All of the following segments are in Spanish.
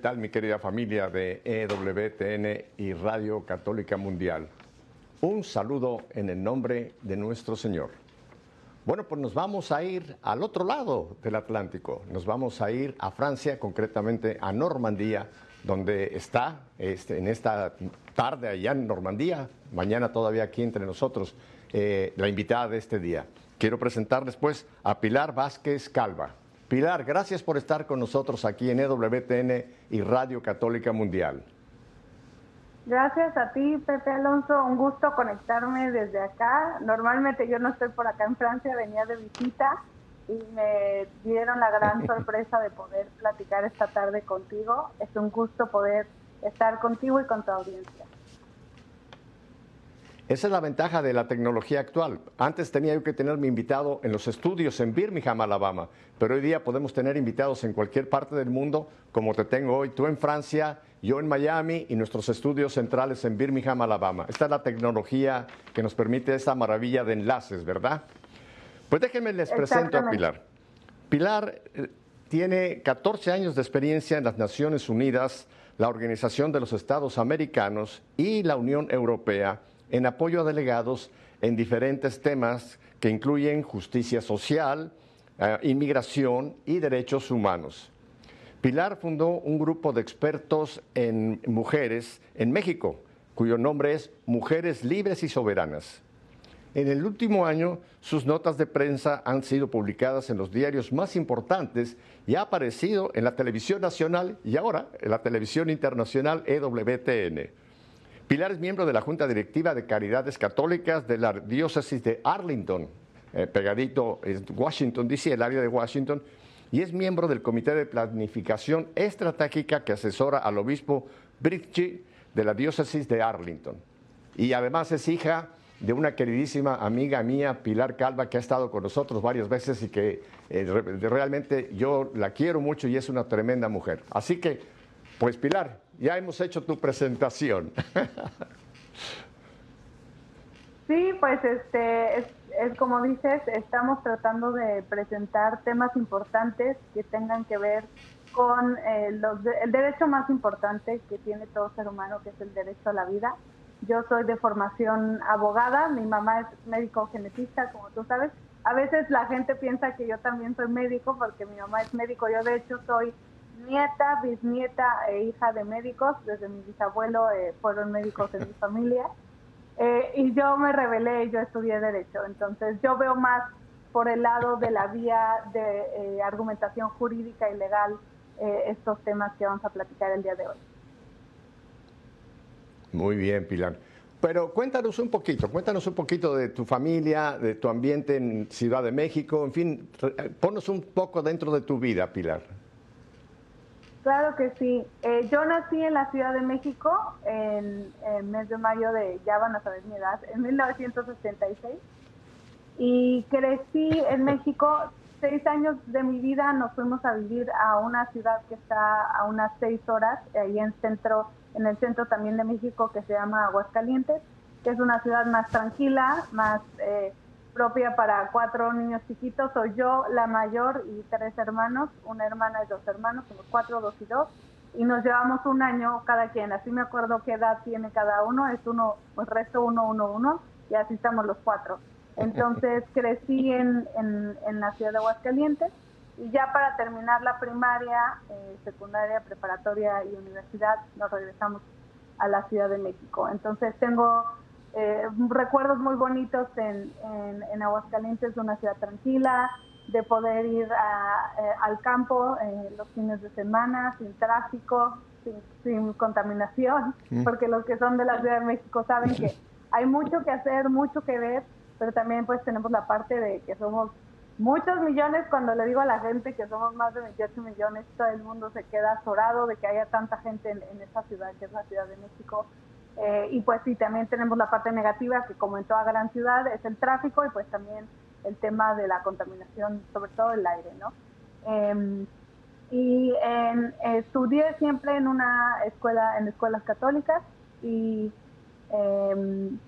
¿Qué tal mi querida familia de EWTN y Radio Católica Mundial? Un saludo en el nombre de nuestro Señor. Bueno, pues nos vamos a ir al otro lado del Atlántico. Nos vamos a ir a Francia, concretamente a Normandía, donde está este, en esta tarde allá en Normandía, mañana todavía aquí entre nosotros, eh, la invitada de este día. Quiero presentarles pues a Pilar Vázquez Calva. Pilar, gracias por estar con nosotros aquí en EWTN y Radio Católica Mundial. Gracias a ti, Pepe Alonso. Un gusto conectarme desde acá. Normalmente yo no estoy por acá en Francia, venía de visita y me dieron la gran sorpresa de poder platicar esta tarde contigo. Es un gusto poder estar contigo y con tu audiencia. Esa es la ventaja de la tecnología actual. Antes tenía yo que tener mi invitado en los estudios en Birmingham, Alabama, pero hoy día podemos tener invitados en cualquier parte del mundo, como te tengo hoy, tú en Francia, yo en Miami y nuestros estudios centrales en Birmingham, Alabama. Esta es la tecnología que nos permite esta maravilla de enlaces, ¿verdad? Pues déjenme les presento a Pilar. Pilar eh, tiene 14 años de experiencia en las Naciones Unidas, la Organización de los Estados Americanos y la Unión Europea en apoyo a delegados en diferentes temas que incluyen justicia social, eh, inmigración y derechos humanos. Pilar fundó un grupo de expertos en mujeres en México, cuyo nombre es Mujeres Libres y Soberanas. En el último año, sus notas de prensa han sido publicadas en los diarios más importantes y ha aparecido en la televisión nacional y ahora en la televisión internacional EWTN. Pilar es miembro de la Junta Directiva de Caridades Católicas de la Diócesis de Arlington, eh, pegadito en Washington, D.C., el área de Washington, y es miembro del Comité de Planificación Estratégica que asesora al obispo Bridge de la Diócesis de Arlington. Y además es hija de una queridísima amiga mía, Pilar Calva, que ha estado con nosotros varias veces y que eh, realmente yo la quiero mucho y es una tremenda mujer. Así que, pues Pilar, ya hemos hecho tu presentación. Sí, pues este es, como dices, estamos tratando de presentar temas importantes que tengan que ver con eh, los el derecho más importante que tiene todo ser humano, que es el derecho a la vida. Yo soy de formación abogada, mi mamá es médico genetista, como tú sabes. A veces la gente piensa que yo también soy médico porque mi mamá es médico. Yo de hecho soy nieta, bisnieta e hija de médicos. Desde mi bisabuelo eh, fueron médicos en mi familia. Eh, y yo me rebelé, yo estudié Derecho. Entonces yo veo más por el lado de la vía de eh, argumentación jurídica y legal estos temas que vamos a platicar el día de hoy. Muy bien, Pilar. Pero cuéntanos un poquito, cuéntanos un poquito de tu familia, de tu ambiente en Ciudad de México, en fin, ponnos un poco dentro de tu vida, Pilar. Claro que sí. Eh, yo nací en la Ciudad de México en el mes de mayo de, ya van a saber mi edad, en 1966. Y crecí en México. Seis años de mi vida nos fuimos a vivir a una ciudad que está a unas seis horas, ahí en, centro, en el centro también de México, que se llama Aguascalientes, que es una ciudad más tranquila, más... Eh, propia para cuatro niños chiquitos. Soy yo la mayor y tres hermanos, una hermana y dos hermanos, somos cuatro, dos y dos. Y nos llevamos un año cada quien. Así me acuerdo qué edad tiene cada uno. Es uno, pues resto uno, uno, uno. Y así estamos los cuatro. Entonces crecí en, en, la ciudad de Aguascalientes. Y ya para terminar la primaria, eh, secundaria, preparatoria y universidad, nos regresamos a la Ciudad de México. Entonces tengo eh, recuerdos muy bonitos en, en, Aguascalientes, una ciudad tranquila, de poder ir eh, al campo eh, los fines de semana, sin tráfico, sin, contaminación, mm. porque los que son de la Ciudad de México saben que hay mucho que hacer, mucho que ver, pero también pues tenemos la parte de que somos muchos millones, cuando le digo a la gente que somos más de 28 millones, todo el mundo se queda azorado de que haya tanta gente en, en esa ciudad, que es la Ciudad de México, eh, y pues sí, también tenemos la parte negativa, que como en toda gran ciudad, es el tráfico y pues también el tema de la contaminación, sobre todo el aire, ¿no? Em, y estudié siempre en una escuela, en escuelas católicas y em,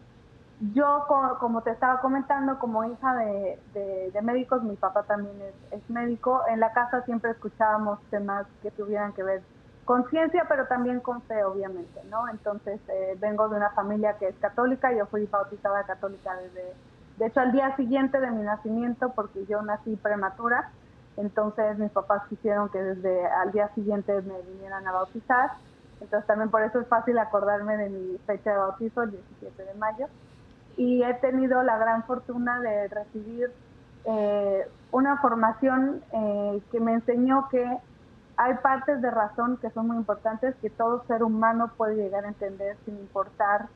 yo, como, te estaba comentando, como hija de, médicos, mi papá también es, médico, en la casa siempre escuchábamos temas que tuvieran que ver conciencia, pero también con fe, obviamente, ¿no? Entonces, eh, vengo de una familia que es católica, yo fui bautizada católica desde, de hecho, al día siguiente de mi nacimiento, porque yo nací prematura, entonces mis papás quisieron que desde al día siguiente me vinieran a bautizar, entonces también por eso es fácil acordarme de mi fecha de bautizo, el 17 de mayo, y he tenido la gran fortuna de recibir eh, una formación eh, que me enseñó que hay partes de razón que son muy importantes que todo ser humano puede llegar a entender sin importar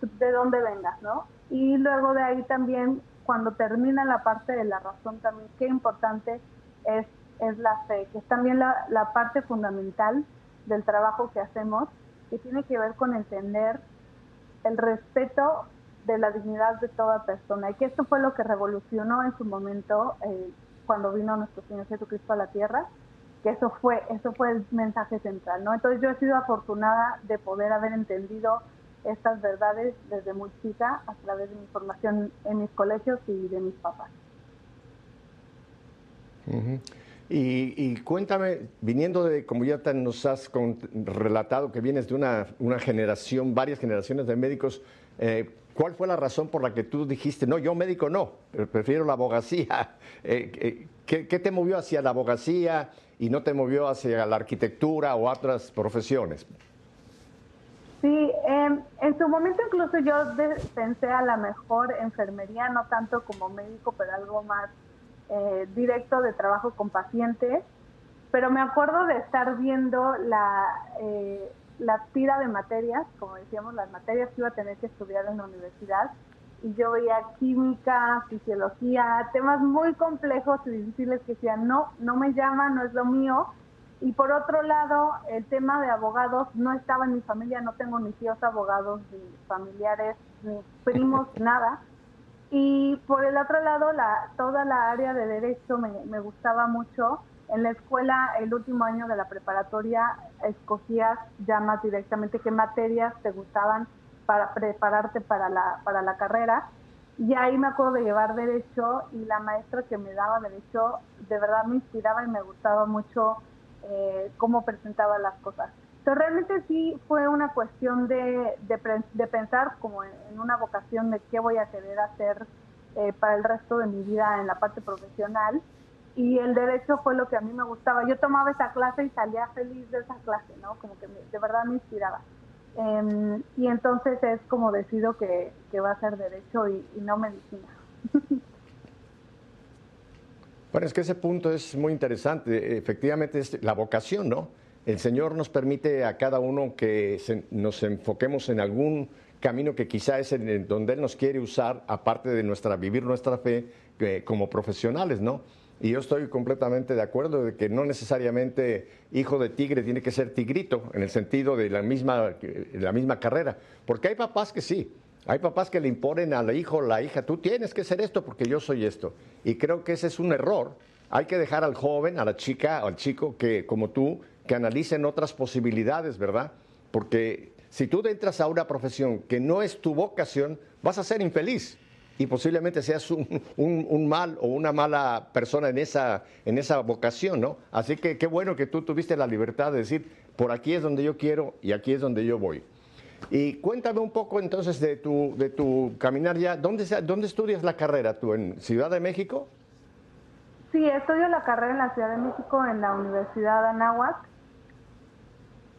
de dónde vengas, ¿no? Y luego de ahí también, cuando termina la parte de la razón, también qué importante es, es la fe, que es también la, parte fundamental del trabajo que hacemos, que tiene que ver con entender el respeto de la dignidad de toda persona y que esto fue lo que revolucionó en su momento eh, cuando vino nuestro Señor Jesucristo a la tierra que eso fue, eso fue el mensaje central, ¿no? Entonces yo he sido afortunada de poder haber entendido estas verdades desde muy chica a través de mi formación en mis colegios y de mis papás. y, cuéntame, viniendo de, como ya nos has relatado, que vienes de una, una generación, varias generaciones de médicos, eh, ¿cuál fue la razón por la que tú dijiste, no, yo médico no, prefiero la abogacía? Eh, eh, ¿qué, ¿Qué te movió hacia la abogacía? Y no te movió hacia la arquitectura o otras profesiones? Sí, em, en su momento incluso yo pensé a la mejor enfermería, no tanto como médico, pero algo más eh, directo de trabajo con pacientes. Pero me acuerdo de estar viendo la, eh, la tira de materias, como decíamos, las materias que iba a tener que estudiar en la universidad, yo veía química, fisiología, temas muy complejos y difíciles que decían, no, no me llama, no es lo mío. Y por otro lado, el tema de abogados no estaba en mi familia, no tengo ni tíos abogados, ni familiares, ni primos, nada. Y por el otro lado, la, toda la área de derecho me, me gustaba mucho. En la escuela, el último año de la preparatoria, escogías ya más directamente qué materias te gustaban para prepararte para la, para la carrera. Y ahí me acuerdo de llevar derecho y la maestra que me daba derecho de verdad me inspiraba y me gustaba mucho eh, cómo presentaba las cosas. Entonces realmente sí fue una cuestión de, de, pensar como en, una vocación de qué voy a querer hacer eh, para el resto de mi vida en la parte profesional. Y el derecho fue lo que a mí me gustaba. Yo tomaba esa clase y salía feliz de esa clase, ¿no? Como que de verdad me inspiraba. Em, y entonces es como decido que, va a ser derecho y, no medicina. Bueno, es que ese punto es muy interesante. Efectivamente, es la vocación, ¿no? El Señor nos permite a cada uno que nos enfoquemos en algún camino que quizá es en donde Él nos quiere usar, aparte de nuestra vivir nuestra fe como profesionales, ¿no? Y yo estoy completamente de acuerdo de que no necesariamente hijo de tigre tiene que ser tigrito, en el sentido de la misma, la misma carrera. Porque hay papás que sí, hay papás que le imponen al hijo o la hija, tú tienes que ser esto porque yo soy esto. Y creo que ese es un error. Hay que dejar al joven, a la chica, al chico que, como tú, que analicen otras posibilidades, ¿verdad? Porque si tú entras a una profesión que no es tu vocación, vas a ser infeliz y posiblemente seas un, mal o una mala persona en esa, en esa vocación, ¿no? Así que qué bueno que tú tuviste la libertad de decir, por aquí es donde yo quiero y aquí es donde yo voy. Y cuéntame un poco entonces de tu, de tu caminar ya. ¿Dónde, ¿Dónde estudias la carrera tú? ¿En Ciudad de México? Sí, estudio la carrera en la Ciudad de México en la Universidad de Anáhuac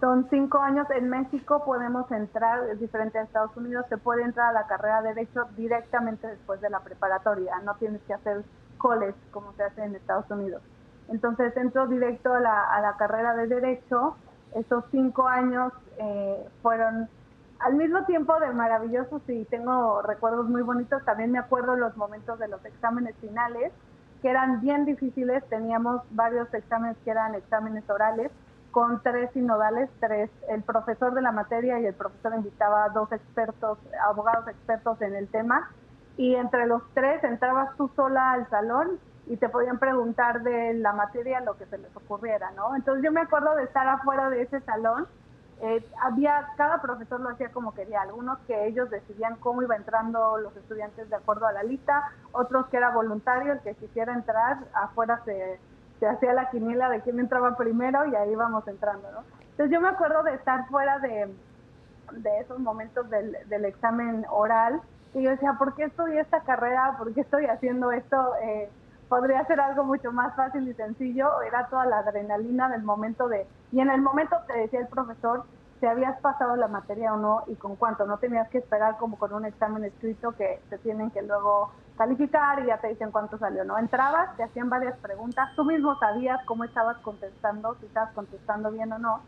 son cinco años en México, podemos entrar, es diferente a Estados Unidos, se puede entrar a la carrera de Derecho directamente después de la preparatoria, no tienes que hacer college como se hace en Estados Unidos. Entonces entro directo a la, carrera de Derecho, esos cinco años eh, fueron al mismo tiempo de maravillosos y tengo recuerdos muy bonitos, también me acuerdo los momentos de los exámenes finales, que eran bien difíciles, teníamos varios exámenes que eran exámenes orales, con tres sinodales, tres, el profesor de la materia y el profesor invitaba a dos expertos, abogados expertos en el tema, y entre los tres entrabas tú sola al salón y te podían preguntar de la materia lo que se les ocurriera, ¿no? Entonces yo me acuerdo de estar afuera de ese salón, eh, había, cada profesor lo hacía como quería, algunos que ellos decidían cómo iba entrando los estudiantes de acuerdo a la lista, otros que era voluntario, el que quisiera entrar, afuera se se hacía la quiniela de quién entraba primero y ahí íbamos entrando, ¿no? Entonces yo me acuerdo de estar fuera de, de esos momentos del, del examen oral y yo decía, ¿por qué estudié esta carrera? ¿Por qué estoy haciendo esto? Eh, podría ser algo mucho más fácil y sencillo, era toda la adrenalina del momento de... Y en el momento te decía el profesor si habías pasado la materia o no y con cuánto, no tenías que esperar como con un examen escrito que te tienen que luego calificar y ya te dicen cuánto salió, ¿no? Entrabas, te hacían varias preguntas, tú mismo sabías cómo estabas contestando, si estabas contestando bien o no.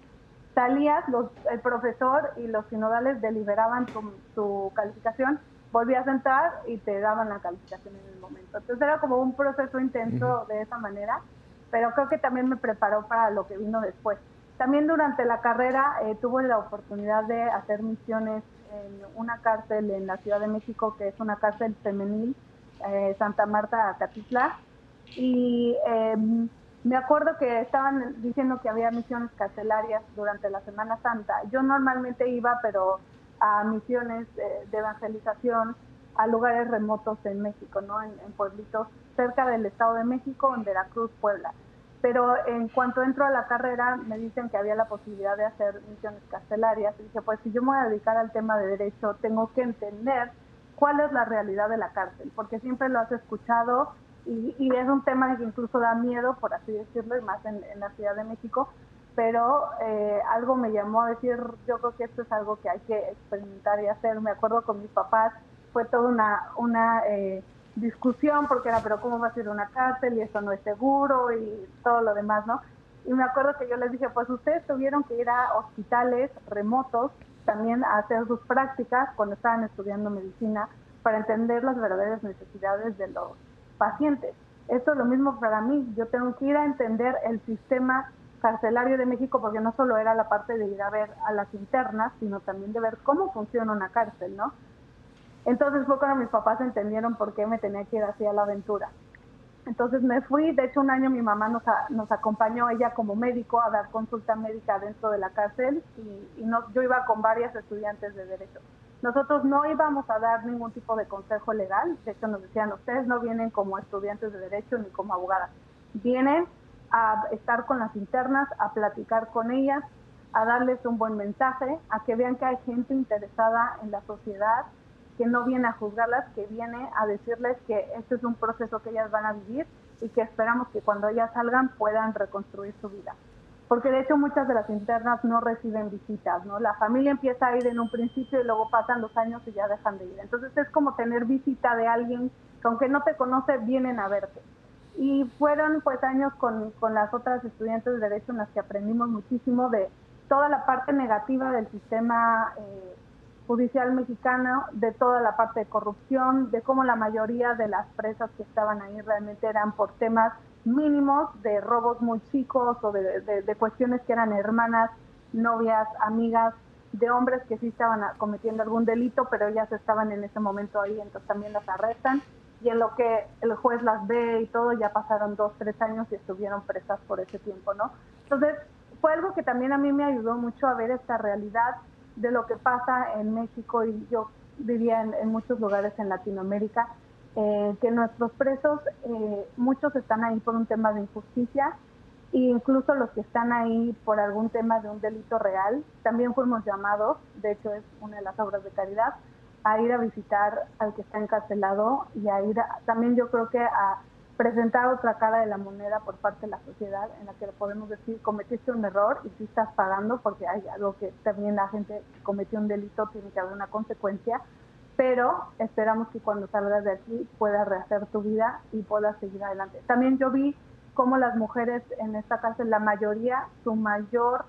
Salías, los, el profesor y los sinodales deliberaban tu, tu calificación, volvías a entrar y te daban la calificación en el momento. Entonces era como un proceso intenso de esa manera, pero creo que también me preparó para lo que vino después. También durante la carrera eh, tuve la oportunidad de hacer misiones en una cárcel en la Ciudad de México, que es una cárcel femenil eh, Santa Marta Catitla. Y em, me acuerdo que estaban diciendo que había misiones carcelarias durante la Semana Santa. Yo normalmente iba, pero a misiones de evangelización a lugares remotos en México, ¿no? En, pueblitos cerca del Estado de México, en Veracruz, Puebla. Pero en cuanto entro a la carrera, me dicen que había la posibilidad de hacer misiones carcelarias. Y dije, pues si yo me voy a dedicar al tema de derecho, tengo que entender cuál es la realidad de la cárcel, porque siempre lo has escuchado y, es un tema que incluso da miedo, por así decirlo, y más en, la Ciudad de México, pero eh, algo me llamó a decir, yo creo que esto es algo que hay que experimentar y hacer. Me acuerdo con mis papás, fue toda una, una eh, discusión porque era, pero ¿cómo va a ser una cárcel y esto no es seguro y todo lo demás, ¿no? Y me acuerdo que yo les dije, pues ustedes tuvieron que ir a hospitales remotos también a hacer sus prácticas cuando estaban estudiando medicina para entender las verdaderas necesidades de los pacientes. Esto es lo mismo para mí. Yo tengo que ir a entender el sistema carcelario de México porque no solo era la parte de ir a ver a las internas, sino también de ver cómo funciona una cárcel, ¿no? Entonces fue cuando mis papás entendieron por qué me tenía que ir hacia la aventura. Entonces me fui, de hecho un año mi mamá nos, nos acompañó, ella como médico, a dar consulta médica dentro de la cárcel y, y yo iba con varias estudiantes de derecho. Nosotros no íbamos a dar ningún tipo de consejo legal, de hecho nos decían, ustedes no vienen como estudiantes de derecho ni como abogadas, vienen a estar con las internas, a platicar con ellas, a darles un buen mensaje, a que vean que hay gente interesada en la sociedad, que no viene a juzgarlas, que viene a decirles que este es un proceso que ellas van a vivir y que esperamos que cuando ellas salgan puedan reconstruir su vida. Porque de hecho muchas de las internas no reciben visitas, ¿no? La familia empieza a ir en un principio y luego pasan los años y ya dejan de ir. Entonces es como tener visita de alguien que aunque no te conoce, vienen a verte. Y fueron pues años con, con las otras estudiantes de Derecho en las que aprendimos muchísimo de toda la parte negativa del sistema eh, judicial mexicano, de toda la parte de corrupción, de cómo la mayoría de las presas que estaban ahí realmente eran por temas mínimos, de robos muy chicos o de, de cuestiones que eran hermanas, novias, amigas, de hombres que sí estaban cometiendo algún delito, pero ellas estaban en ese momento ahí, entonces también las arrestan. Y en lo que el juez las ve y todo, ya pasaron dos, tres años y estuvieron presas por ese tiempo, ¿no? Entonces, fue algo que también a mí me ayudó mucho a ver esta realidad de lo que pasa en México y yo vivía en, muchos lugares en Latinoamérica, eh, que nuestros presos, eh, muchos están ahí por un tema de injusticia e incluso los que están ahí por algún tema de un delito real, también fuimos llamados, de hecho es una de las obras de caridad, a ir a visitar al que está encarcelado y a ir también yo creo que a presentar otra cara de la moneda por parte de la sociedad en la que podemos decir cometiste un error y sí estás pagando porque hay algo que también la gente que cometió un delito tiene que haber una consecuencia, pero esperamos que cuando salgas de aquí puedas rehacer tu vida y puedas seguir adelante. También yo vi cómo las mujeres en esta cárcel, la mayoría, su mayor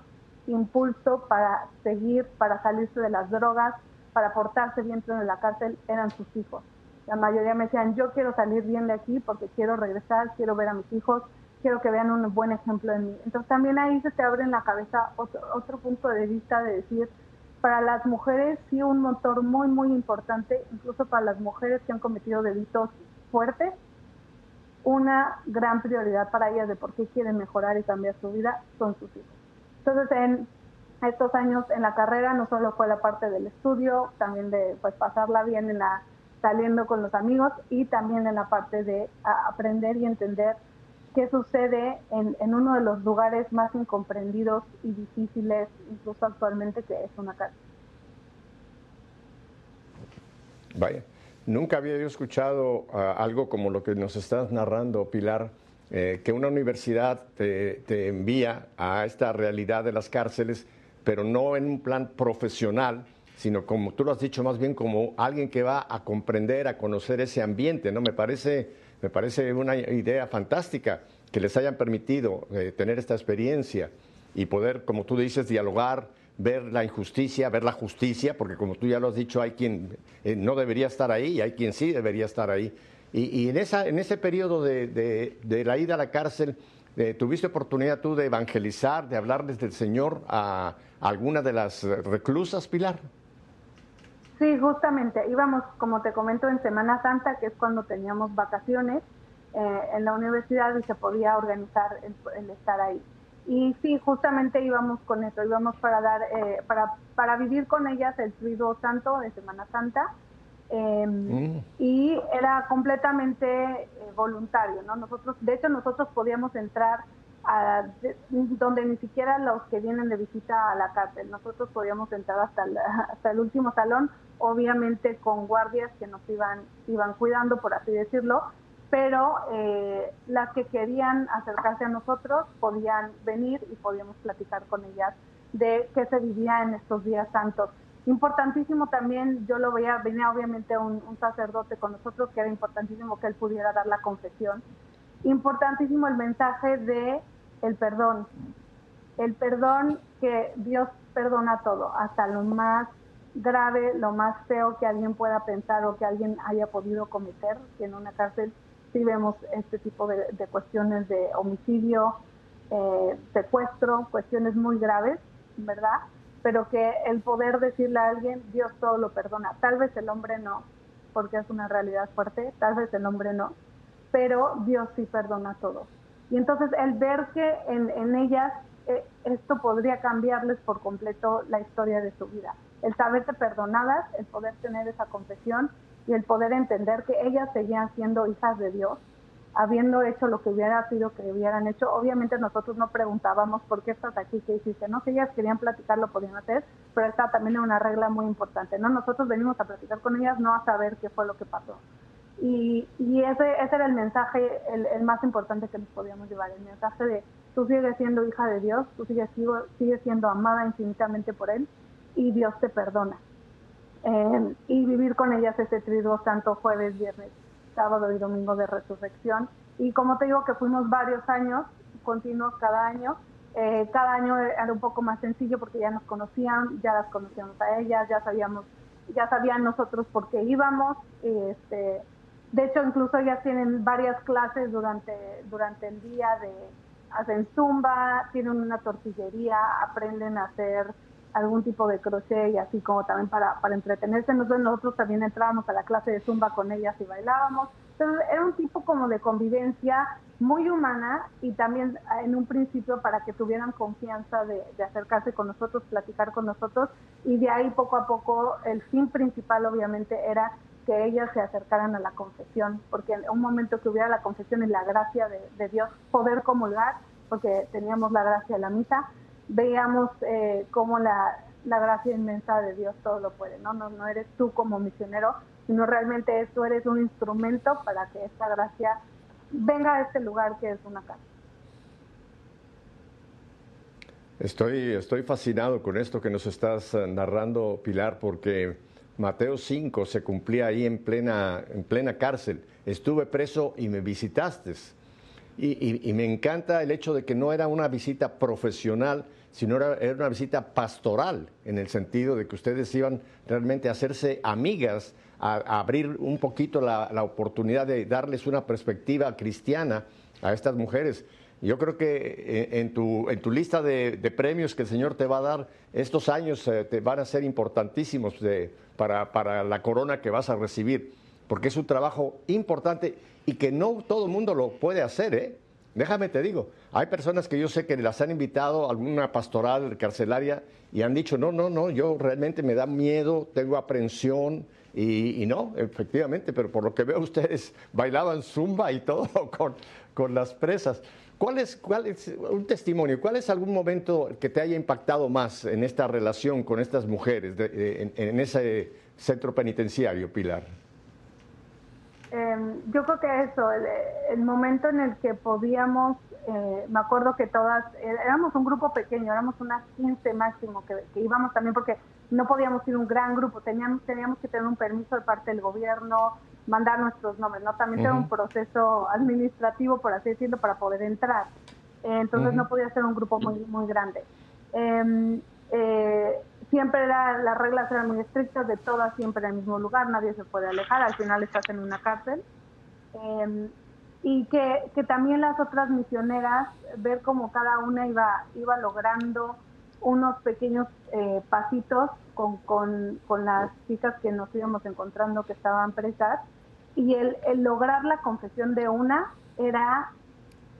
impulso para seguir, para salirse de las drogas, para portarse bien dentro de la cárcel eran sus hijos la mayoría me decían, yo quiero salir bien de aquí porque quiero regresar, quiero ver a mis hijos, quiero que vean un buen ejemplo de mí. Entonces también ahí se te abre en la cabeza otro, otro punto de vista de decir, para las mujeres sí un motor muy, muy importante, incluso para las mujeres que han cometido delitos fuertes, una gran prioridad para ellas de por qué quieren mejorar y cambiar su vida son sus hijos. Entonces, en estos años en la carrera no solo fue la parte del estudio, también de pues pasarla bien en la saliendo con los amigos y también en la parte de aprender y entender qué sucede en, en, uno de los lugares más incomprendidos y difíciles, incluso actualmente, que es una cárcel. Vaya, nunca había yo escuchado uh, algo como lo que nos estás narrando, Pilar, eh, que una universidad te, te, envía a esta realidad de las cárceles, pero no en un plan profesional, sino como tú lo has dicho, más bien como alguien que va a comprender, a conocer ese ambiente, ¿no? Me parece, me parece una idea fantástica que les hayan permitido eh, tener esta experiencia y poder, como tú dices, dialogar, ver la injusticia, ver la justicia, porque como tú ya lo has dicho, hay quien eh, no debería estar ahí y hay quien sí debería estar ahí. Y, en, esa, en ese periodo de la ida a la cárcel, eh, ¿tuviste oportunidad tú de evangelizar, de hablarles del Señor a, a alguna de las reclusas, Pilar? Sí, justamente. Íbamos, como te comento, en Semana Santa, que es cuando teníamos vacaciones eh, en la universidad y se podía organizar el, el estar ahí. Y sí, justamente íbamos con eso, íbamos para dar, eh, para, para vivir con ellas el Triduo Santo de Semana Santa. Eh, mm. Y era completamente eh, voluntario, ¿no? Nosotros, de hecho, nosotros podíamos entrar a, de, donde ni siquiera los que vienen de visita a la cárcel, nosotros podíamos entrar hasta hasta el último salón, obviamente con guardias que nos iban, iban cuidando, por así decirlo, pero eh, las que querían acercarse a nosotros podían venir y podíamos platicar con ellas de qué se vivía en estos días santos. Importantísimo también, yo lo veía, venía obviamente un, un, sacerdote con nosotros, que era importantísimo que él pudiera dar la confesión. Importantísimo el mensaje de el perdón. El perdón que Dios perdona todo, hasta lo más grave, lo más feo que alguien pueda pensar o que alguien haya podido cometer, que en una cárcel sí vemos este tipo de, de cuestiones de homicidio, eh, secuestro, cuestiones muy graves, ¿verdad? Pero que el poder decirle a alguien, Dios todo lo perdona. Tal vez el hombre no, porque es una realidad fuerte, tal vez el hombre no, pero Dios sí perdona todo. Y entonces el ver que en, en ellas eh, esto podría cambiarles por completo la historia de su vida. El saberse perdonadas, el poder tener esa confesión y el poder entender que ellas seguían siendo hijas de Dios, habiendo hecho lo que hubiera sido que hubieran hecho. Obviamente nosotros no preguntábamos por qué estás aquí, qué hiciste, no, si ellas querían platicar lo podían hacer, pero esta también es una regla muy importante, ¿no? Nosotros venimos a platicar con ellas, no a saber qué fue lo que pasó. Y, ese, ese era el mensaje, el, el, más importante que nos podíamos llevar, el mensaje de tú sigues siendo hija de Dios, tú sigues, sigues siendo amada infinitamente por Él y Dios te perdona eh, y vivir con ellas ese triduo santo jueves, viernes, sábado y domingo de resurrección. Y como te digo que fuimos varios años, continuos cada año, eh, cada año era un poco más sencillo porque ya nos conocían, ya las conocíamos a ellas, ya sabíamos, ya sabían nosotros por qué íbamos. Este, de hecho, incluso ellas tienen varias clases durante, durante el día de hacen zumba, tienen una tortillería, aprenden a hacer algún tipo de crochet y así como también para, para entretenerse. Nosotros, nosotros también entrábamos a la clase de zumba con ellas y bailábamos. Entonces era un tipo como de convivencia muy humana y también en un principio para que tuvieran confianza de, de, acercarse con nosotros, platicar con nosotros y de ahí poco a poco el fin principal obviamente era que ellas se acercaran a la confesión, porque en un momento que hubiera la confesión y la gracia de, de Dios, poder comulgar, porque teníamos la gracia de la misa, veíamos eh, cómo la, la, gracia inmensa de Dios todo lo puede, ¿no? ¿no? No eres tú como misionero, sino realmente tú eres un instrumento para que esta gracia venga a este lugar que es una casa. Estoy, estoy fascinado con esto que nos estás eh, narrando, Pilar, porque Mateo 5 se cumplía ahí en plena, en plena cárcel. Estuve preso y me visitaste. Y, y, y, me encanta el hecho de que no era una visita profesional, sino era, era, una visita pastoral, en el sentido de que ustedes iban realmente a hacerse amigas, a, abrir un poquito la, oportunidad de darles una perspectiva cristiana a estas mujeres. Yo creo que en tu, en tu lista de, de, premios que el Señor te va a dar, estos años eh, te van a ser importantísimos de, para, para la corona que vas a recibir, porque es un trabajo importante y que no todo el mundo lo puede hacer, ¿eh? Déjame te digo, hay personas que yo sé que las han invitado a alguna pastoral carcelaria y han dicho, no, no, no, yo realmente me da miedo, tengo aprensión, Y, no, efectivamente, pero por lo que veo ustedes bailaban zumba y todo con, con las presas. ¿Cuál es, ¿Cuál es un testimonio? ¿Cuál es algún momento que te haya impactado más en esta relación con estas mujeres en, ese centro penitenciario, Pilar? Em, yo creo que eso, el, momento en el que podíamos, eh, me acuerdo que todas, eh, éramos un grupo pequeño, éramos unas 15 máximo que, íbamos también porque no podíamos ir un gran grupo, teníamos, teníamos que tener un permiso de parte del gobierno, mandar nuestros nombres, ¿no? También era un proceso administrativo, por así decirlo, para poder entrar. Eh, entonces no podía ser un grupo muy, muy grande. Siempre era, las reglas eran muy estrictas, de todas siempre en el mismo lugar, nadie se puede alejar, al final estás en una cárcel. Em, y que, que, también las otras misioneras, ver cómo cada una iba, iba logrando unos pequeños eh, pasitos con, con, con, las chicas que nos íbamos encontrando que estaban presas y el, el, lograr la confesión de una era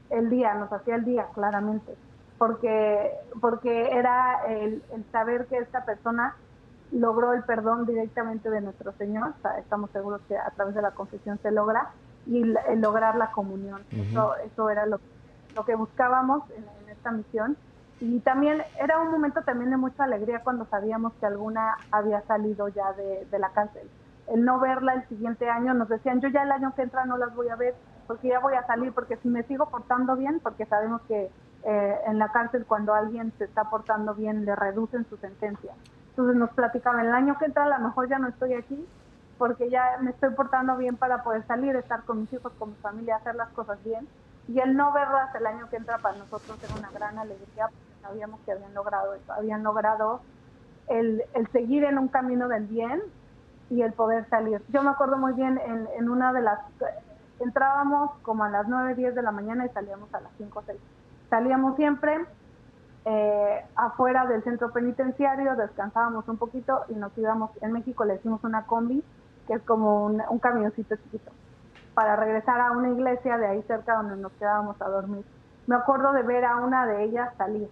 el día, nos hacía el día claramente, porque, porque era el, saber que esta persona logró el perdón directamente de nuestro Señor, estamos seguros que a través de la confesión se logra, y el, lograr la comunión. eso, eso era lo, lo que buscábamos en, esta misión. Y también era un momento también de mucha alegría cuando sabíamos que alguna había salido ya de, de la cárcel el no verla el siguiente año, nos decían, yo ya el año que entra no las voy a ver porque ya voy a salir, porque si me sigo portando bien, porque sabemos que eh, en la cárcel cuando alguien se está portando bien le reducen su sentencia. Entonces nos platicaban, el año que entra a lo mejor ya no estoy aquí porque ya me estoy portando bien para poder salir, estar con mis hijos, con mi familia, hacer las cosas bien. Y el no verlas el año que entra para nosotros era una gran alegría porque sabíamos que habían logrado eso, habían logrado el, el seguir en un camino del bien y el poder salir. Yo me acuerdo muy bien en, en una de las, entrábamos como a las 9, 10 de la mañana y salíamos a las 5, 6. Salíamos siempre eh, afuera del centro penitenciario, descansábamos un poquito y nos íbamos, en México le hicimos una combi, que es como un, camioncito chiquito, para regresar a una iglesia de ahí cerca donde nos quedábamos a dormir. Me acuerdo de ver a una de ellas salir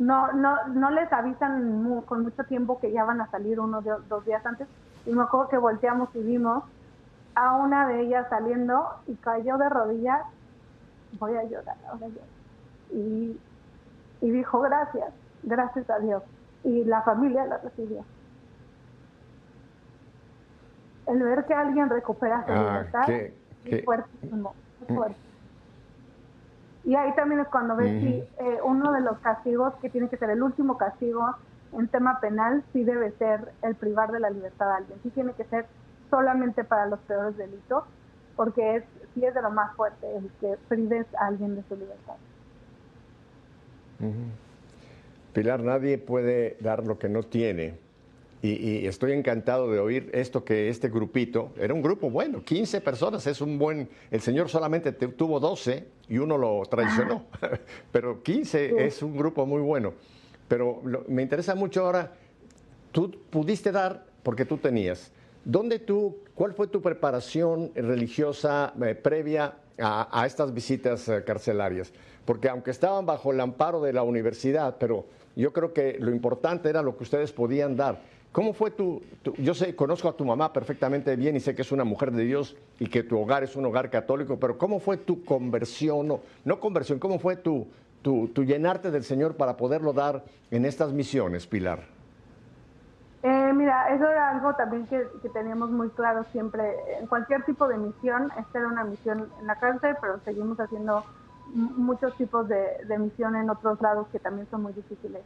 no, no, no les avisan con mucho tiempo que ya van a salir uno o dos días antes. Y me acuerdo que volteamos y vimos a una de ellas saliendo y cayó de rodillas. Voy a llorar, ahora yo. Y, y dijo gracias, gracias a Dios. Y la familia la recibió. El ver que alguien recupera su ah, libertad es fuertísimo, es fuerte. Y ahí también es cuando ves si eh, uno de los castigos que tiene que ser el último castigo en tema penal, sí debe ser el privar de la libertad a alguien. Sí tiene que ser solamente para los peores delitos, porque es sí es de lo más fuerte el que prives a alguien de su libertad. Pilar, nadie puede dar lo que no tiene. Y, estoy encantado de oír esto que este grupito, era un grupo bueno, 15 personas, es un buen, el Señor solamente tuvo 12 y uno lo traicionó, pero 15 es un grupo muy bueno. Pero me interesa mucho ahora, tú pudiste dar porque tú tenías. ¿Dónde tú, cuál fue tu preparación religiosa eh, previa a, estas visitas eh, carcelarias? Porque aunque estaban bajo el amparo de la universidad, pero yo creo que lo importante era lo que ustedes podían dar. ¿Cómo fue tu, yo sé, conozco a tu mamá perfectamente bien y sé que es una mujer de Dios y que tu hogar es un hogar católico, pero ¿cómo fue tu conversión, no, no conversión, cómo fue tu, tu, llenarte del Señor para poderlo dar en estas misiones, Pilar? Eh, mira, eso era algo también que, teníamos muy claro siempre. En cualquier tipo de misión, esta era una misión en la cárcel, pero seguimos haciendo muchos tipos de, de misión en otros lados que también son muy difíciles.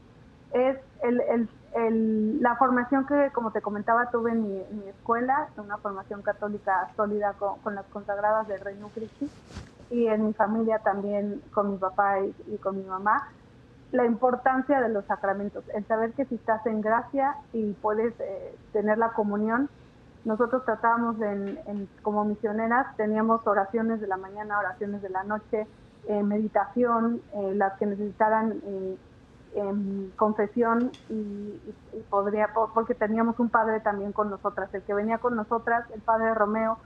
Es el, la formación que, como te comentaba, tuve en mi, escuela, una formación católica sólida con, las consagradas del Reino Cristo, y en mi familia también con mi papá y, con mi mamá, la importancia de los sacramentos, el saber que si estás en gracia y puedes eh, tener la comunión, nosotros tratábamos en, como misioneras, teníamos oraciones de la mañana, oraciones de la noche, eh, meditación, eh, las que necesitaran en confesión y, podría, porque teníamos un padre también con nosotras, el que venía con nosotras, el padre Romeo,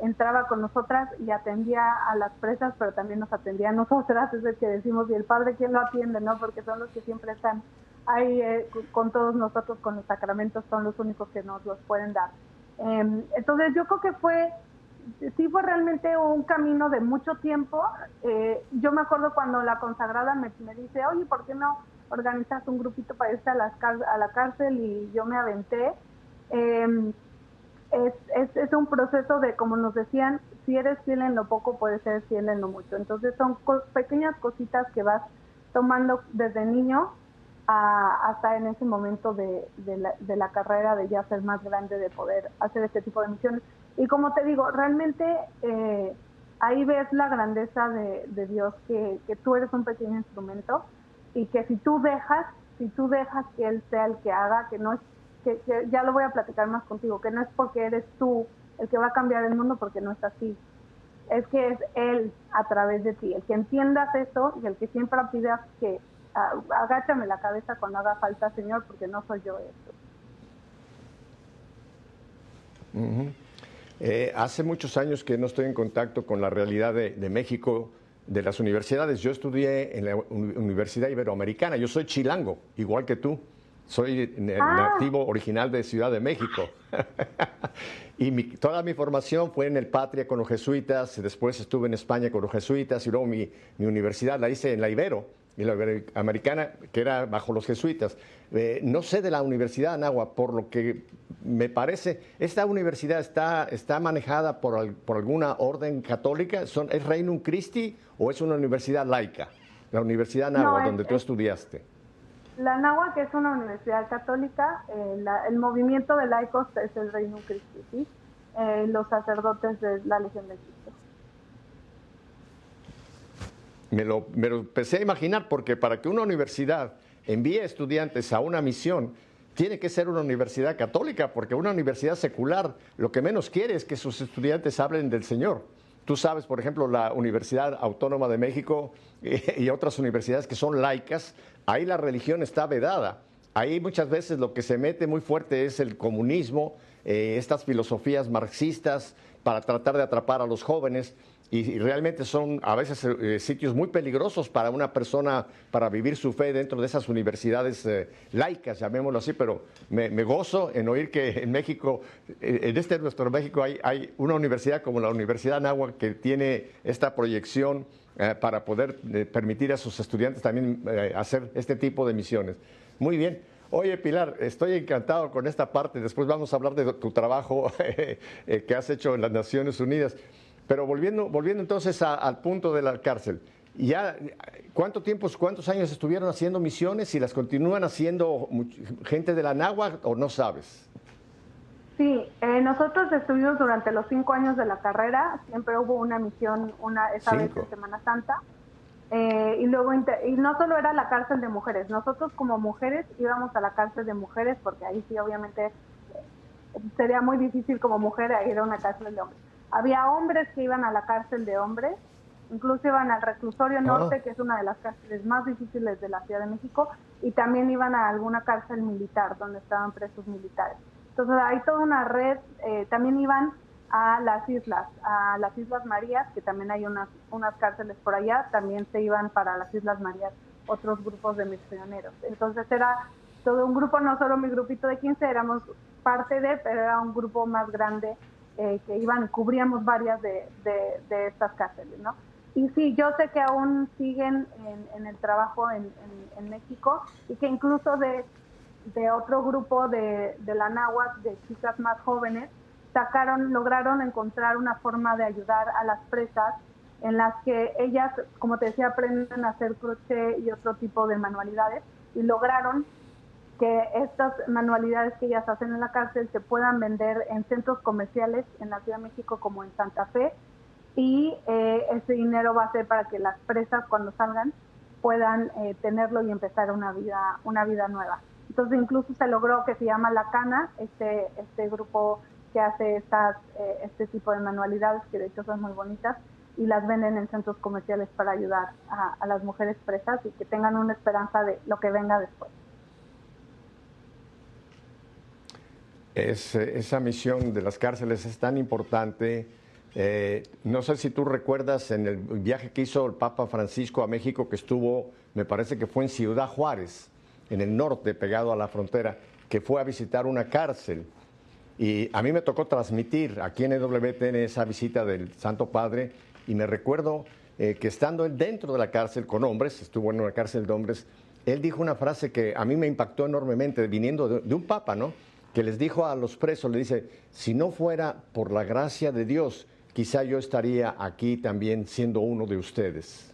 entraba con nosotras y atendía a las presas, pero también nos atendía a nosotras, es el que decimos, y el padre quién lo atiende, ¿no? Porque son los que siempre están ahí eh, con todos nosotros, con los sacramentos, son los únicos que nos los pueden dar. Em, entonces yo creo que fue, sí fue realmente un camino de mucho tiempo. Eh, yo me acuerdo cuando la consagrada me, dice, oye, ¿por qué no organizas un grupito para irse a, a la cárcel? Y yo me aventé. Em, es, es, es, un proceso de, como nos decían, si eres fiel en lo poco, puedes ser fiel en lo mucho. Entonces son pequeñas cositas que vas tomando desde niño hasta en ese momento de, de, la, carrera, de ya ser más grande, de poder hacer este tipo de misiones. Y como te digo, realmente eh, ahí ves la grandeza de, Dios, que, que, tú eres un pequeño instrumento y que si tú dejas, si tú dejas que Él sea el que haga, que no es, que, que ya lo voy a platicar más contigo, que no es porque eres tú el que va a cambiar el mundo, porque no es así. Es que es Él a través de ti, el que entiendas eso y el que siempre pidas que agáchame la cabeza cuando haga falta, Señor, porque no soy yo esto. Eh, hace muchos años que no estoy en contacto con la realidad de, México, de las universidades. Yo estudié en la Universidad Iberoamericana. Yo soy chilango, igual que tú. Soy ah. nativo original de Ciudad de México. y toda mi formación fue en el Patria con los jesuitas. Después estuve en España con los jesuitas y luego mi, mi universidad la hice en la Ibero y la americana, que era bajo los jesuitas. Eh, no sé de la Universidad de Anáhuac, por lo que me parece, ¿esta universidad está, está manejada por, por alguna orden católica? ¿Son, ¿Es Reino Christi o es una universidad laica? La Universidad de Anáhuac, donde tú estudiaste. La Anáhuac es una universidad católica, eh, el movimiento de laicos es el Reino Christi, ¿sí? Eh, los sacerdotes de la Legión de Cristo me lo, me lo empecé a imaginar porque para que una universidad envíe estudiantes a una misión, tiene que ser una universidad católica, porque una universidad secular lo que menos quiere es que sus estudiantes hablen del Señor. Tú sabes, por ejemplo, la Universidad Autónoma de México y otras universidades que son laicas, ahí la religión está vedada. Ahí muchas veces lo que se mete muy fuerte es el comunismo, eh, estas filosofías marxistas para tratar de atrapar a los jóvenes y, realmente son a veces eh, sitios muy peligrosos para una persona para vivir su fe dentro de esas universidades eh, laicas, llamémoslo así, pero me, gozo en oír que en México, eh, en este nuestro México, hay, hay, una universidad como la Universidad Anáhuac que tiene esta proyección para poder permitir a sus estudiantes también hacer este tipo de misiones. Muy bien. Oye, Pilar, estoy encantado con esta parte. Después vamos a hablar de tu trabajo que has hecho en las Naciones Unidas. Pero volviendo, volviendo entonces al punto de la cárcel, ya, ¿cuánto tiempo, cuántos años estuvieron haciendo misiones y las continúan haciendo gente de la náhuatl o no sabes? Sí, eh, nosotros estuvimos durante los cinco años de la carrera, siempre hubo una misión, una esa vez en Semana Santa, eh, y luego y no solo era la cárcel de mujeres, nosotros como mujeres íbamos a la cárcel de mujeres porque ahí sí obviamente eh, sería muy difícil como mujer ir a una cárcel de hombres había hombres que iban a la cárcel de hombres, incluso iban al reclusorio norte, que es una de las cárceles más difíciles de la Ciudad de México, y también iban a alguna cárcel militar donde estaban presos militares. Entonces hay toda una red, eh, también iban a las islas, a las Islas Marías, que también hay unas, unas cárceles por allá, también se iban para las Islas Marías otros grupos de misioneros. Entonces era todo un grupo, no solo mi grupito de 15, éramos parte de, pero era un grupo más grande eh, que iban, cubríamos varias de, de, estas cárceles, ¿no? Y sí, yo sé que aún siguen en, el trabajo en, en, México y que incluso de, de otro grupo de, de la náhuatl, de chicas más jóvenes, sacaron, lograron encontrar una forma de ayudar a las presas en las que ellas, como te decía, aprenden a hacer crochet y otro tipo de manualidades y lograron que estas manualidades que ellas hacen en la cárcel se puedan vender en centros comerciales en la Ciudad de México como en Santa Fe y eh, ese dinero va a ser para que las presas cuando salgan puedan eh, tenerlo y empezar una vida una vida nueva. Entonces incluso se logró que se llama La Cana, este este grupo que hace estas eh, este tipo de manualidades que de hecho son muy bonitas y las venden en centros comerciales para ayudar a las mujeres presas y que tengan una esperanza de lo que venga después. Esa misión de las cárceles es tan importante. Eh, no sé si tú recuerdas en el viaje que hizo el Papa Francisco a México, que estuvo, me parece que fue en Ciudad Juárez, en el norte, pegado a la frontera, que fue a visitar una cárcel. Y a mí me tocó transmitir aquí en EWTN esa visita del Santo Padre y me recuerdo eh, que estando dentro de la cárcel con hombres, estuvo en una cárcel de hombres, él dijo una frase que a mí me impactó enormemente, viniendo de, de un papa, ¿no? Que les dijo a los presos, le dice, si no fuera por la gracia de Dios, quizá yo estaría aquí también siendo uno de ustedes.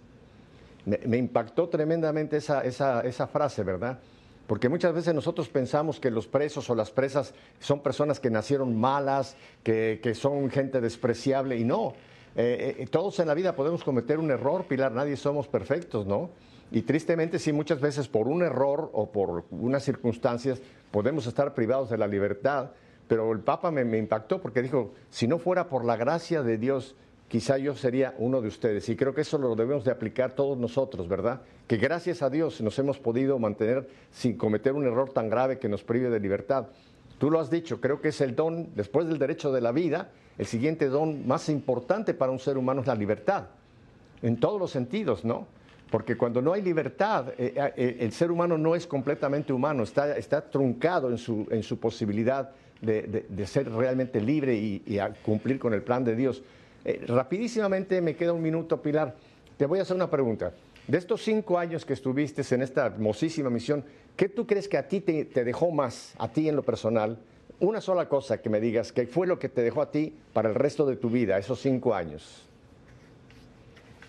Me, impactó tremendamente esa, esa, frase, ¿verdad? Porque muchas veces nosotros pensamos que los presos o las presas son personas que nacieron malas, que, son gente despreciable, y no. Eh, eh, todos en la vida podemos cometer un error, Pilar, nadie somos perfectos, ¿no? Y tristemente sí, muchas veces por un error o por unas circunstancias podemos estar privados de la libertad, pero el Papa me, impactó porque dijo, si no fuera por la gracia de Dios, quizá yo sería uno de ustedes. Y creo que eso lo debemos de aplicar todos nosotros, ¿verdad? Que gracias a Dios nos hemos podido mantener sin cometer un error tan grave que nos prive de libertad. Tú lo has dicho, creo que es el don, después del derecho de la vida, el siguiente don más importante para un ser humano es la libertad, en todos los sentidos, ¿no? Porque cuando no hay libertad, eh, eh, el ser humano no es completamente humano, está, está truncado en su, en su posibilidad de, ser realmente libre y, y cumplir con el plan de Dios. Eh, rapidísimamente, me queda un minuto, Pilar. Te voy a hacer una pregunta. De estos cinco años que estuviste en esta hermosísima misión, ¿qué tú crees que a ti te, dejó más, a ti en lo personal? Una sola cosa que me digas, ¿qué fue lo que te dejó a ti para el resto de tu vida, esos cinco años?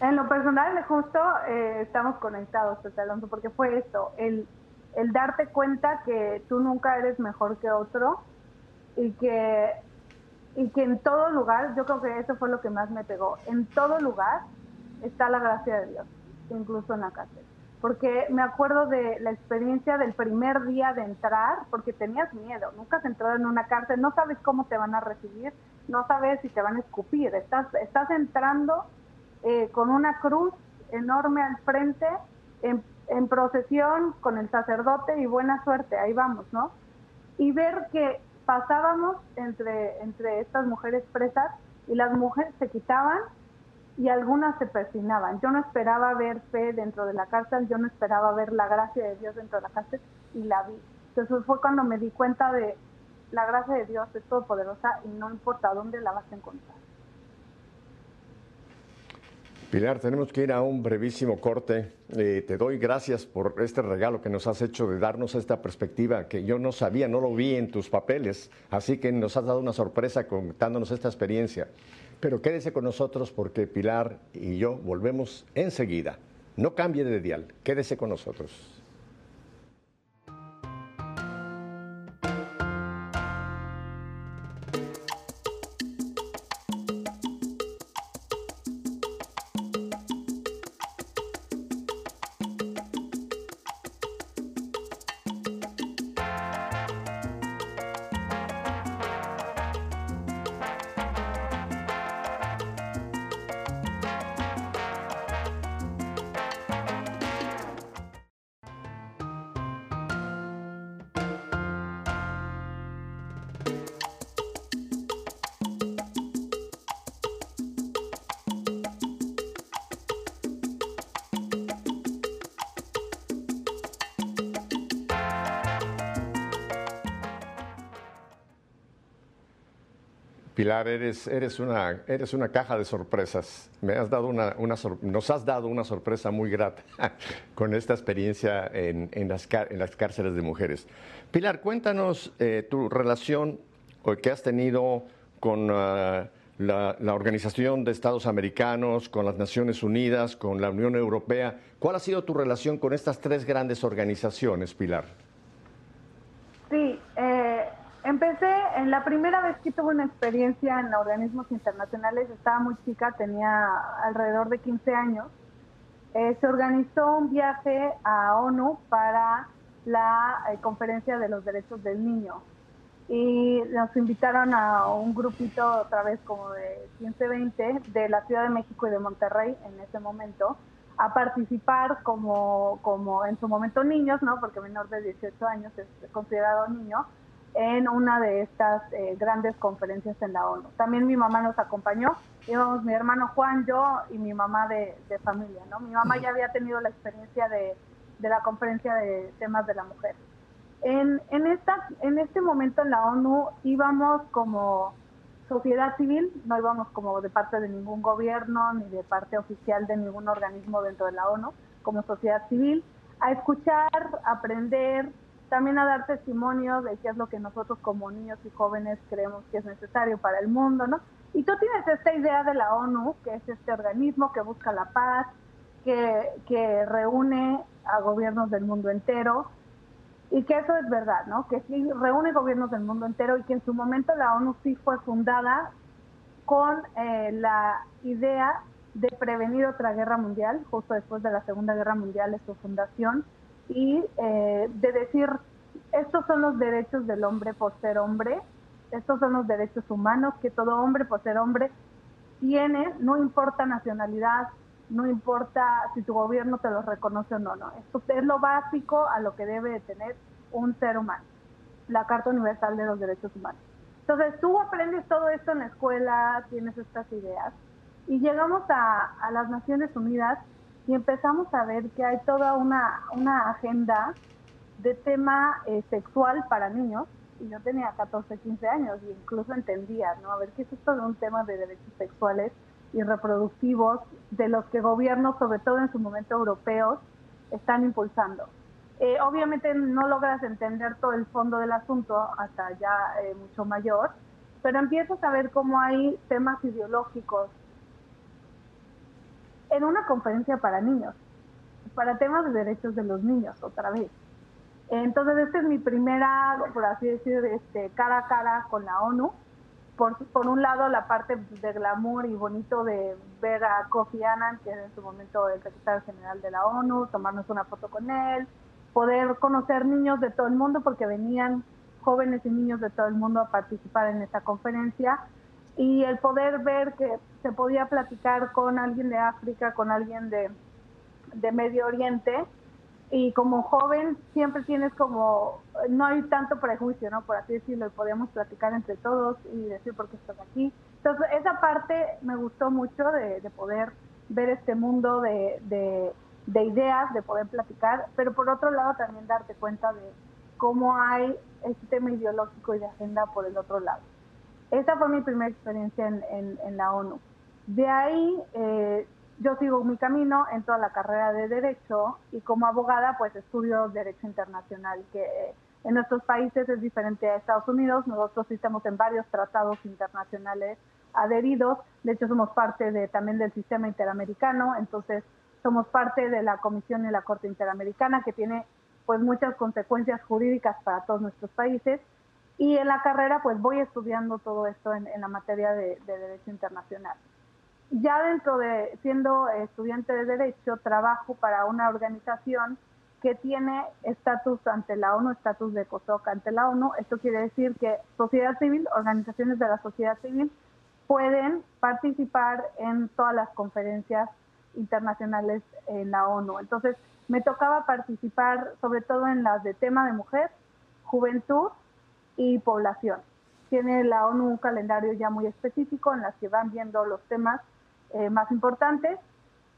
En lo personal, justo eh, estamos conectados, Alonso, porque fue esto, el, darte cuenta que tú nunca eres mejor que otro y que y en todo lugar, yo creo que eso fue lo que más me pegó, en todo lugar está la gracia de Dios, incluso en la cárcel. Porque me acuerdo de la experiencia del primer día de entrar, porque tenías miedo, nunca has entrado en una cárcel, no sabes cómo te van a recibir, no sabes si te van a escupir, estás, estás entrando eh, con una cruz enorme al frente, en, en procesión con el sacerdote y buena suerte, ahí vamos, ¿no? Y ver que pasábamos entre, entre estas mujeres presas y las mujeres se quitaban y algunas se persinaban. Yo no esperaba ver fe dentro de la cárcel, yo no esperaba ver la gracia de Dios dentro de la cárcel y la vi. Entonces fue cuando me di cuenta de la gracia de Dios es todopoderosa y no importa dónde la vas a encontrar. Pilar, tenemos que ir a un brevísimo corte. Eh, te doy gracias por este regalo que nos has hecho de darnos esta perspectiva que yo no sabía, no lo vi en tus papeles, así que nos has dado una sorpresa contándonos esta experiencia. Pero quédese con nosotros porque Pilar y yo volvemos enseguida. No cambie de dial, quédese con nosotros. Pilar, eres, eres, una, eres una caja de sorpresas. Me has dado una, nos has dado una sorpresa muy grata con esta experiencia en, en, las, en las, cárceles de mujeres. Pilar, cuéntanos eh, tu relación que has tenido con ah, la, la, Organización de Estados Americanos, con las Naciones Unidas, con la Unión Europea. ¿Cuál ha sido tu relación con estas tres grandes organizaciones, Pilar? Sí, eh, Empecé, en la primera vez que tuve una experiencia en organismos internacionales, estaba muy chica, tenía alrededor de 15 años. Eh, se organizó un viaje a ONU para la eh, conferencia de los derechos del niño y nos invitaron a un grupito otra vez como de 15, 20 de la Ciudad de México y de Monterrey en ese momento a participar como, como en su momento niños, ¿no? porque menor de 18 años es considerado niño, en una de estas eh, grandes conferencias en la ONU. También mi mamá nos acompañó, íbamos mi hermano Juan, yo y mi mamá de, familia. ¿no? Mi mamá ya había tenido la experiencia de, de, la conferencia de temas de la mujer. En, en, esta, en este momento en la ONU íbamos como sociedad civil, no íbamos como de parte de ningún gobierno ni de parte oficial de ningún organismo dentro de la ONU, como sociedad civil, a escuchar, aprender, también a dar testimonio de qué es lo que nosotros como niños y jóvenes creemos que es necesario para el mundo, ¿no? Y tú tienes esta idea de la ONU, que es este organismo que busca la paz, que, que reúne a gobiernos del mundo entero, y que eso es verdad, ¿no? Que sí reúne gobiernos del mundo entero y que en su momento la ONU sí fue fundada con eh, la idea de prevenir otra guerra mundial, justo después de la Segunda Guerra Mundial de su fundación, y eh, de decir, estos son los derechos del hombre por ser hombre, estos son los derechos humanos que todo hombre por ser hombre tiene, no importa nacionalidad, no importa si tu gobierno te lo reconoce o no, no. Esto es lo básico a lo que debe de tener un ser humano, la Carta Universal de los Derechos Humanos. Entonces tú aprendes todo esto en la escuela, tienes estas ideas, y llegamos a, a las Naciones Unidas y empezamos a ver que hay toda una, una agenda de tema eh, sexual para niños, y yo tenía 14, 15 años, y incluso entendía, ¿no? A ver, ¿qué es esto de un tema de derechos sexuales? y reproductivos de los que gobiernos, sobre todo en su momento europeos, están impulsando. Eh, obviamente no logras entender todo el fondo del asunto hasta ya eh, mucho mayor, pero empiezas a ver cómo hay temas ideológicos en una conferencia para niños, para temas de derechos de los niños, otra vez. Entonces, esta es mi primera, por así decir, este, cara a cara con la ONU por, por un lado la parte de glamour y bonito de ver a Kofi Annan, que era en su momento el secretario general de la ONU, tomarnos una foto con él, poder conocer niños de todo el mundo, porque venían jóvenes y niños de todo el mundo a participar en esta conferencia, y el poder ver que se podía platicar con alguien de África, con alguien de, Medio Oriente, y como joven siempre tienes como, no hay tanto prejuicio, ¿no? Por así decirlo, y podíamos platicar entre todos y decir por qué estás aquí. Entonces, esa parte me gustó mucho de, poder ver este mundo de, de, ideas, de poder platicar, pero por otro lado también darte cuenta de cómo hay este tema ideológico y de agenda por el otro lado. Esa fue mi primera experiencia en, en, en la ONU. De ahí eh, yo sigo mi camino en toda la carrera de Derecho y como abogada pues estudio Derecho Internacional, que eh, en nuestros países es diferente a Estados Unidos. Nosotros estamos en varios tratados internacionales adheridos. De hecho, somos parte de, también del sistema interamericano. Entonces, somos parte de la Comisión y la Corte Interamericana, que tiene pues muchas consecuencias jurídicas para todos nuestros países. Y en la carrera, pues voy estudiando todo esto en, la materia de Derecho Internacional ya dentro de siendo estudiante de Derecho, trabajo para una organización que tiene estatus ante la ONU, estatus de COSOC ante la ONU. Esto quiere decir que sociedad civil, organizaciones de la sociedad civil, pueden participar en todas las conferencias internacionales en la ONU. Entonces, me tocaba participar sobre todo en las de tema de mujer, juventud y población. Tiene la ONU un calendario ya muy específico en las que van viendo los temas eh, más importantes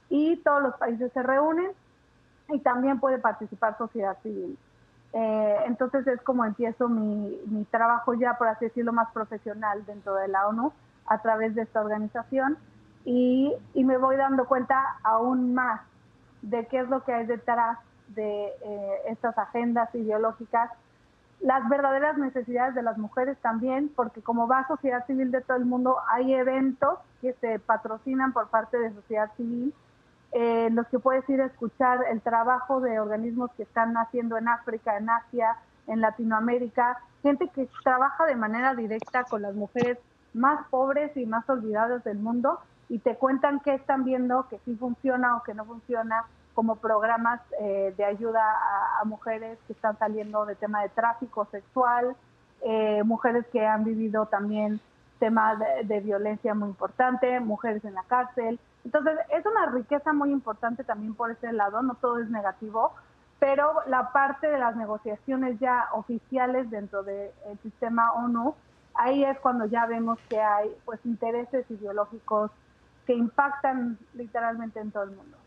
y todos los países se reúnen y también puede participar sociedad civil. Eh, entonces es como empiezo mi, mi, trabajo ya, por así decirlo, más profesional dentro de la ONU a través de esta organización y, y me voy dando cuenta aún más de qué es lo que hay detrás de eh, estas agendas ideológicas las verdaderas necesidades de las mujeres también, porque como va sociedad civil de todo el mundo, hay eventos que se patrocinan por parte de sociedad civil, eh, en los que puedes ir a escuchar el trabajo de organismos que están haciendo en África, en Asia, en Latinoamérica, gente que trabaja de manera directa con las mujeres más pobres y más olvidadas del mundo y te cuentan qué están viendo, que sí funciona o que no funciona, como programas eh, de ayuda a, mujeres que están saliendo de tema de tráfico sexual, eh, mujeres que han vivido también temas de, violencia muy importante, mujeres en la cárcel. Entonces, es una riqueza muy importante también por ese lado, no todo es negativo, pero la parte de las negociaciones ya oficiales dentro del sistema ONU, ahí es cuando ya vemos que hay pues intereses ideológicos que impactan literalmente en todo el mundo.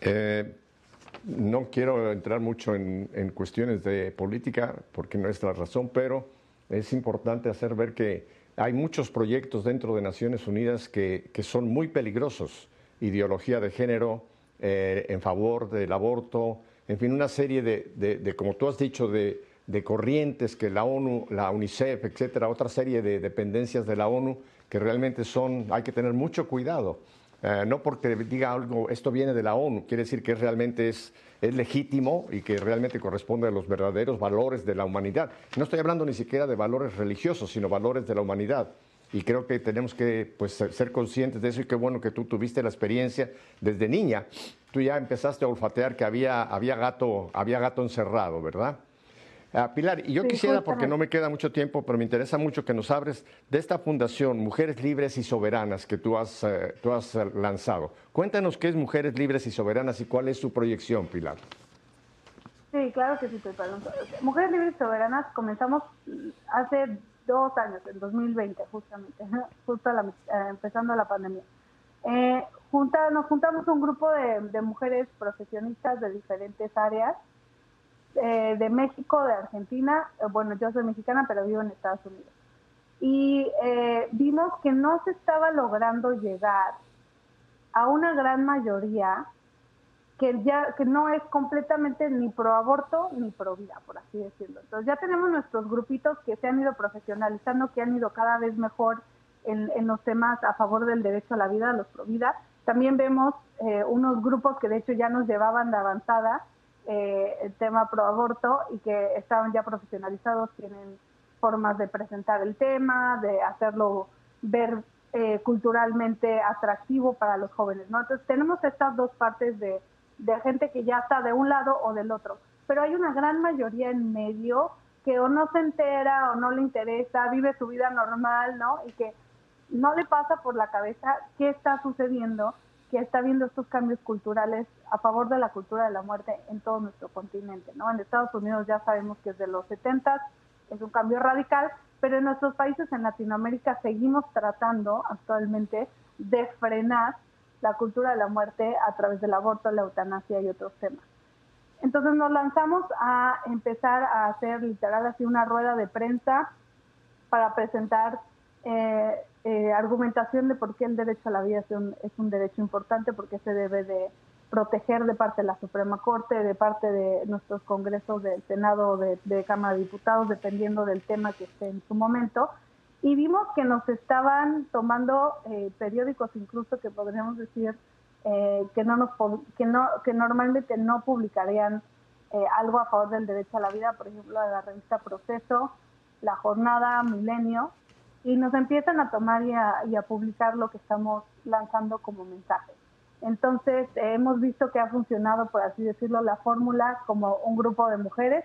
Eh, no quiero entrar mucho en, cuestiones de política, porque no es la razón, pero es importante hacer ver que hay muchos proyectos dentro de Naciones Unidas que, son muy peligrosos. Ideología de género, eh, en favor del aborto, en fin, una serie de, como tú has dicho, de, corrientes que la ONU, la UNICEF, etcétera, otra serie de dependencias de la ONU que realmente son, hay que tener mucho cuidado. Eh, no porque diga algo, esto viene de la ONU, quiere decir que realmente es, es legítimo y que realmente corresponde a los verdaderos valores de la humanidad. No estoy hablando ni siquiera de valores religiosos, sino valores de la humanidad. Y creo que tenemos que pues, ser conscientes de eso y qué bueno que tú tuviste la experiencia desde niña. Tú ya empezaste a olfatear que había, había, gato, había gato encerrado, ¿verdad? Ah, Pilar, y yo quisiera, porque no me queda mucho tiempo, pero me interesa mucho que nos abres de esta fundación Mujeres Libres y Soberanas que tú has, eh, tú has eh, lanzado. Cuéntanos qué es Mujeres Libres y Soberanas y cuál es su proyección, Pilar. Sí, claro que sí, Mujeres Libres y Soberanas comenzamos hace dos años, en 2020 justamente, justo eh, empezando la pandemia. junta, nos juntamos un grupo de mujeres profesionistas de diferentes áreas eh, de México, de Argentina, eh, bueno, yo soy mexicana, pero vivo en Estados Unidos. Y eh, vimos que no se estaba logrando llegar a una gran mayoría que ya que no es completamente ni pro aborto ni pro vida, por así decirlo. Entonces ya tenemos nuestros grupitos que se han ido profesionalizando, que han ido cada vez mejor en, en los temas a favor del derecho a la vida, los pro vida. También vemos unos grupos que de hecho ya nos llevaban de avanzada, eh, el tema pro aborto y que estaban ya profesionalizados, tienen formas de presentar el tema, de hacerlo ver eh, culturalmente atractivo para los jóvenes, ¿no? Entonces tenemos estas dos partes de, de gente que ya está de un lado o del otro, pero hay una gran mayoría en medio que o no se entera o no le interesa, vive su vida normal, ¿no? Y que no le pasa por la cabeza qué está sucediendo que está viendo estos cambios culturales a favor de la cultura de la muerte en todo nuestro continente. ¿no? En Estados Unidos ya sabemos que desde los 70 es un cambio radical, pero en nuestros países en Latinoamérica seguimos tratando actualmente de frenar la cultura de la muerte a través del aborto, la eutanasia y otros temas. Entonces nos lanzamos a empezar a hacer literal así una rueda de prensa para presentar eh, eh, argumentación de por qué el derecho a la vida es un, es un derecho importante, porque se debe de proteger de parte de la Suprema Corte, de parte de nuestros congresos del Senado o de, Cámara de Diputados, dependiendo del tema que esté en su momento. Y vimos que nos estaban tomando eh, periódicos incluso que podríamos decir eh, que, no nos, que, no, que normalmente no publicarían algo a favor del derecho a la vida, por ejemplo, la revista Proceso, La Jornada, Milenio, y nos empiezan a tomar y a, publicar lo que estamos lanzando como mensaje. Entonces, eh, hemos visto que ha funcionado, por así decirlo, la fórmula como un grupo de mujeres.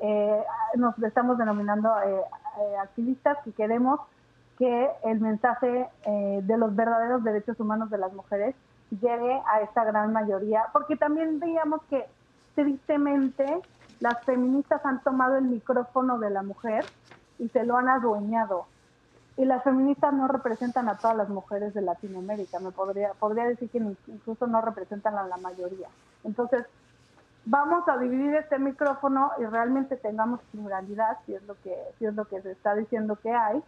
Eh, nos estamos denominando eh, activistas y queremos que el mensaje de los verdaderos derechos humanos de las mujeres llegue a esta gran mayoría, porque también veíamos que tristemente las feministas han tomado el micrófono de la mujer y se lo han adueñado y las feministas no representan a todas las mujeres de Latinoamérica, me podría, podría decir que incluso no representan a la mayoría. Entonces, vamos a dividir este micrófono y realmente tengamos pluralidad, si es lo que, si es lo que se está diciendo que hay,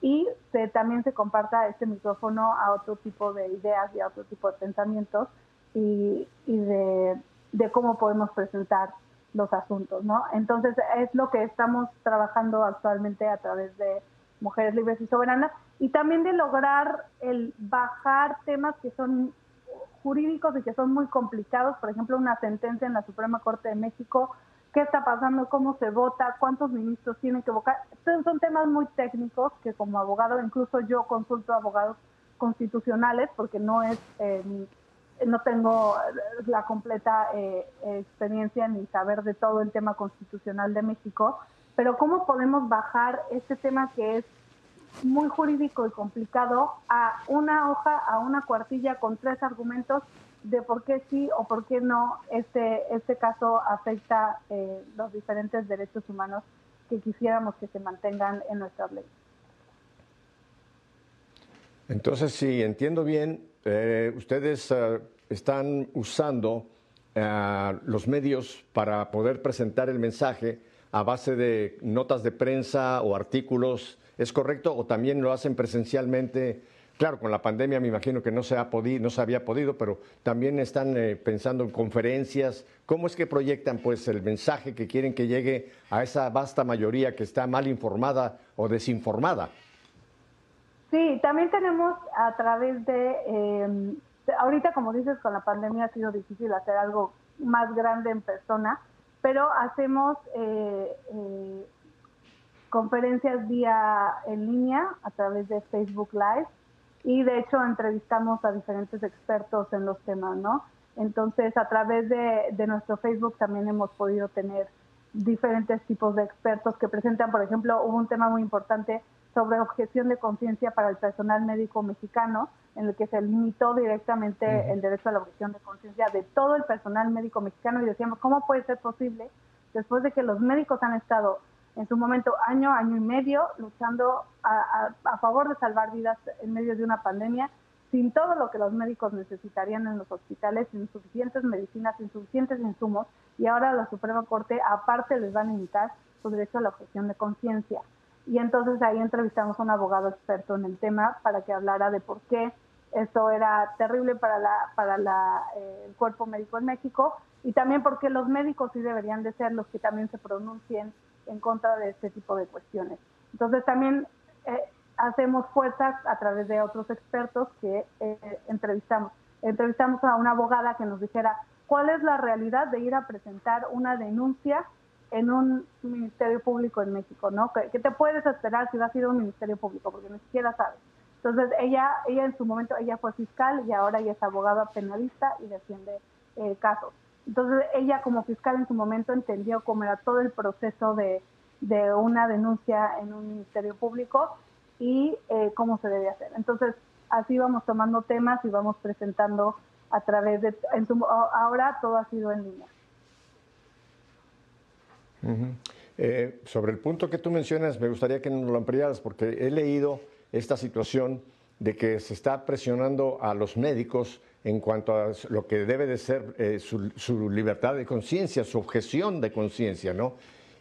y se, también se comparta este micrófono a otro tipo de ideas y a otro tipo de pensamientos y, y de, de cómo podemos presentar los asuntos, ¿no? Entonces, es lo que estamos trabajando actualmente a través de Mujeres Libres y Soberanas, y también de lograr el bajar temas que son jurídicos y que son muy complicados, por ejemplo, una sentencia en la Suprema Corte de México, qué está pasando, cómo se vota, cuántos ministros tienen que votar. Son temas muy técnicos que como abogado, incluso yo consulto a abogados constitucionales porque no es eh, no tengo la completa eh, experiencia ni saber de todo el tema constitucional de México, pero ¿cómo podemos bajar este tema que es muy jurídico y complicado a una hoja, a una cuartilla con tres argumentos de por qué sí o por qué no este, este caso afecta eh, los diferentes derechos humanos que quisiéramos que se mantengan en nuestra ley. Entonces, si entiendo bien, eh, ustedes eh, están usando eh, los medios para poder presentar el mensaje a base de notas de prensa o artículos, ¿es correcto? ¿O también lo hacen presencialmente? Claro, con la pandemia me imagino que no se, ha podido, no se había podido, pero también están eh, pensando en conferencias. ¿Cómo es que proyectan pues el mensaje que quieren que llegue a esa vasta mayoría que está mal informada o desinformada? Sí, también tenemos a través de, em, ahorita como dices, con la pandemia ha sido difícil hacer algo más grande en persona, pero hacemos eh, eh, conferencias vía en línea a través de Facebook Live y de hecho entrevistamos a diferentes expertos en los temas, ¿no? Entonces, a través de, de, nuestro Facebook también hemos podido tener diferentes tipos de expertos que presentan, por ejemplo, hubo un tema muy importante sobre objeción de conciencia para el personal médico mexicano, en el que se limitó directamente el derecho a la objeción de conciencia de todo el personal médico mexicano. Y decíamos, ¿cómo puede ser posible después de que los médicos han estado en su momento año, año y medio, luchando a, favor de salvar vidas en medio de una pandemia, sin todo lo que los médicos necesitarían en los hospitales, sin suficientes medicinas, sin suficientes insumos, y ahora la Suprema Corte aparte les va a limitar su derecho a la objeción de conciencia. Y entonces ahí entrevistamos a un abogado experto en el tema para que hablara de por qué esto era terrible para, la, para eh, el cuerpo médico en México y también porque los médicos sí deberían de ser los que también se pronuncien en contra de este tipo de cuestiones. Entonces también eh, hacemos fuerzas a través de otros expertos que eh, entrevistamos. Entrevistamos a una abogada que nos dijera cuál es la realidad de ir a presentar una denuncia en un ministerio público en México, ¿no? ¿Qué, te puedes esperar si vas a ir un ministerio público? Porque ni siquiera sabes. Entonces, ella, ella en su momento, ella fue fiscal y ahora ella es abogada penalista y defiende eh, casos. Entonces, ella como fiscal en su momento entendió cómo era todo el proceso de, de una denuncia en un ministerio público y eh, cómo se debe hacer. Entonces, así vamos tomando temas y vamos presentando a través de... En ahora todo ha sido en línea. Eh, sobre el punto que tú mencionas, me gustaría que nos lo ampliaras porque he leído esta situación de que se está presionando a los médicos en cuanto a lo que debe de ser eh, su, libertad de conciencia, su objeción de conciencia, ¿no?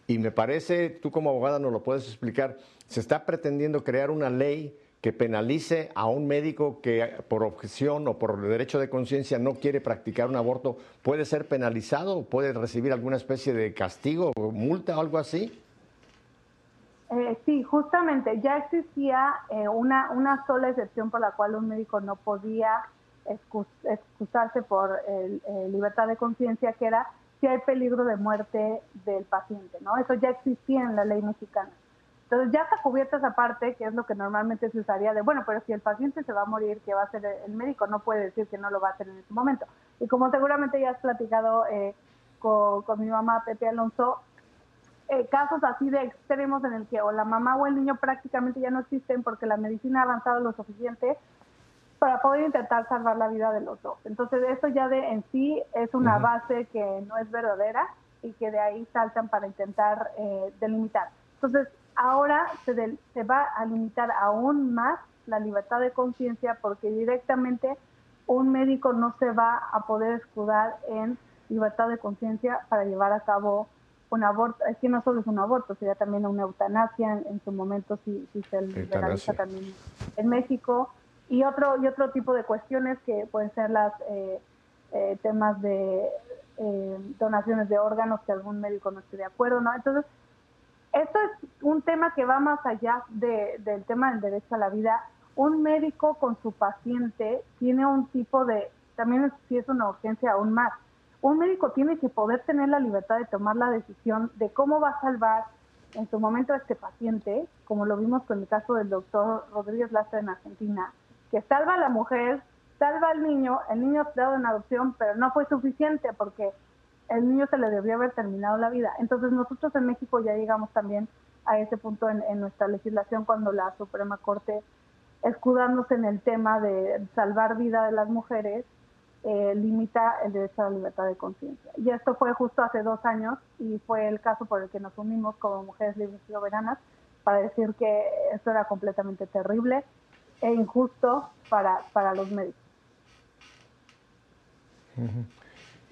Y me parece, tú como abogada nos lo puedes explicar, se está pretendiendo crear una ley que penalice a un médico que por objeción o por derecho de conciencia no quiere practicar un aborto, ¿puede ser penalizado puede recibir alguna especie de castigo multa o algo así? Eh, sí, justamente ya existía eh, una, una sola excepción por la cual un médico no podía excusarse por libertad de conciencia, que era si hay peligro de muerte del paciente, ¿no? Eso ya existía en la ley mexicana. Entonces ya está cubierta esa parte, que es lo que normalmente se usaría de, bueno, pero si el paciente se va a morir, ¿qué va a hacer el médico? No puede decir que no lo va a hacer en ese momento. Y como seguramente ya has platicado eh, con, mi mamá Pepe Alonso, eh, casos así de extremos en el que o la mamá o el niño prácticamente ya no existen porque la medicina ha avanzado lo suficiente para poder intentar salvar la vida de los dos. Entonces eso ya de en sí es una base que no es verdadera y que de ahí saltan para intentar eh, delimitar. Entonces ahora se, se va a limitar aún más la libertad de conciencia porque directamente un médico no se va a poder escudar en libertad de conciencia para llevar a cabo un aborto. Es que no solo es un aborto, sería también una eutanasia en, su momento si, si se legaliza también en México. Y otro, y otro tipo de cuestiones que pueden ser las eh, eh, temas de eh, donaciones de órganos que algún médico no esté de acuerdo, ¿no? Entonces, esto es un tema que va más allá del tema del derecho a la vida. Un médico con su paciente tiene un tipo de, también si es una urgencia aún más, un médico tiene que poder tener la libertad de tomar la decisión de cómo va a salvar en su momento a este paciente, como lo vimos con el caso del doctor Rodríguez Lastra en Argentina, que salva a la mujer, salva al niño, el niño ha dado en adopción, pero no fue suficiente porque el niño se le debió haber terminado la vida. Entonces nosotros en México ya llegamos también a ese punto en, nuestra legislación cuando la Suprema Corte, escudándose en el tema de salvar vida de las mujeres, eh, limita el derecho a la libertad de conciencia. Y esto fue justo hace dos años y fue el caso por el que nos unimos como mujeres libres y soberanas para decir que esto era completamente terrible e injusto para, para los médicos.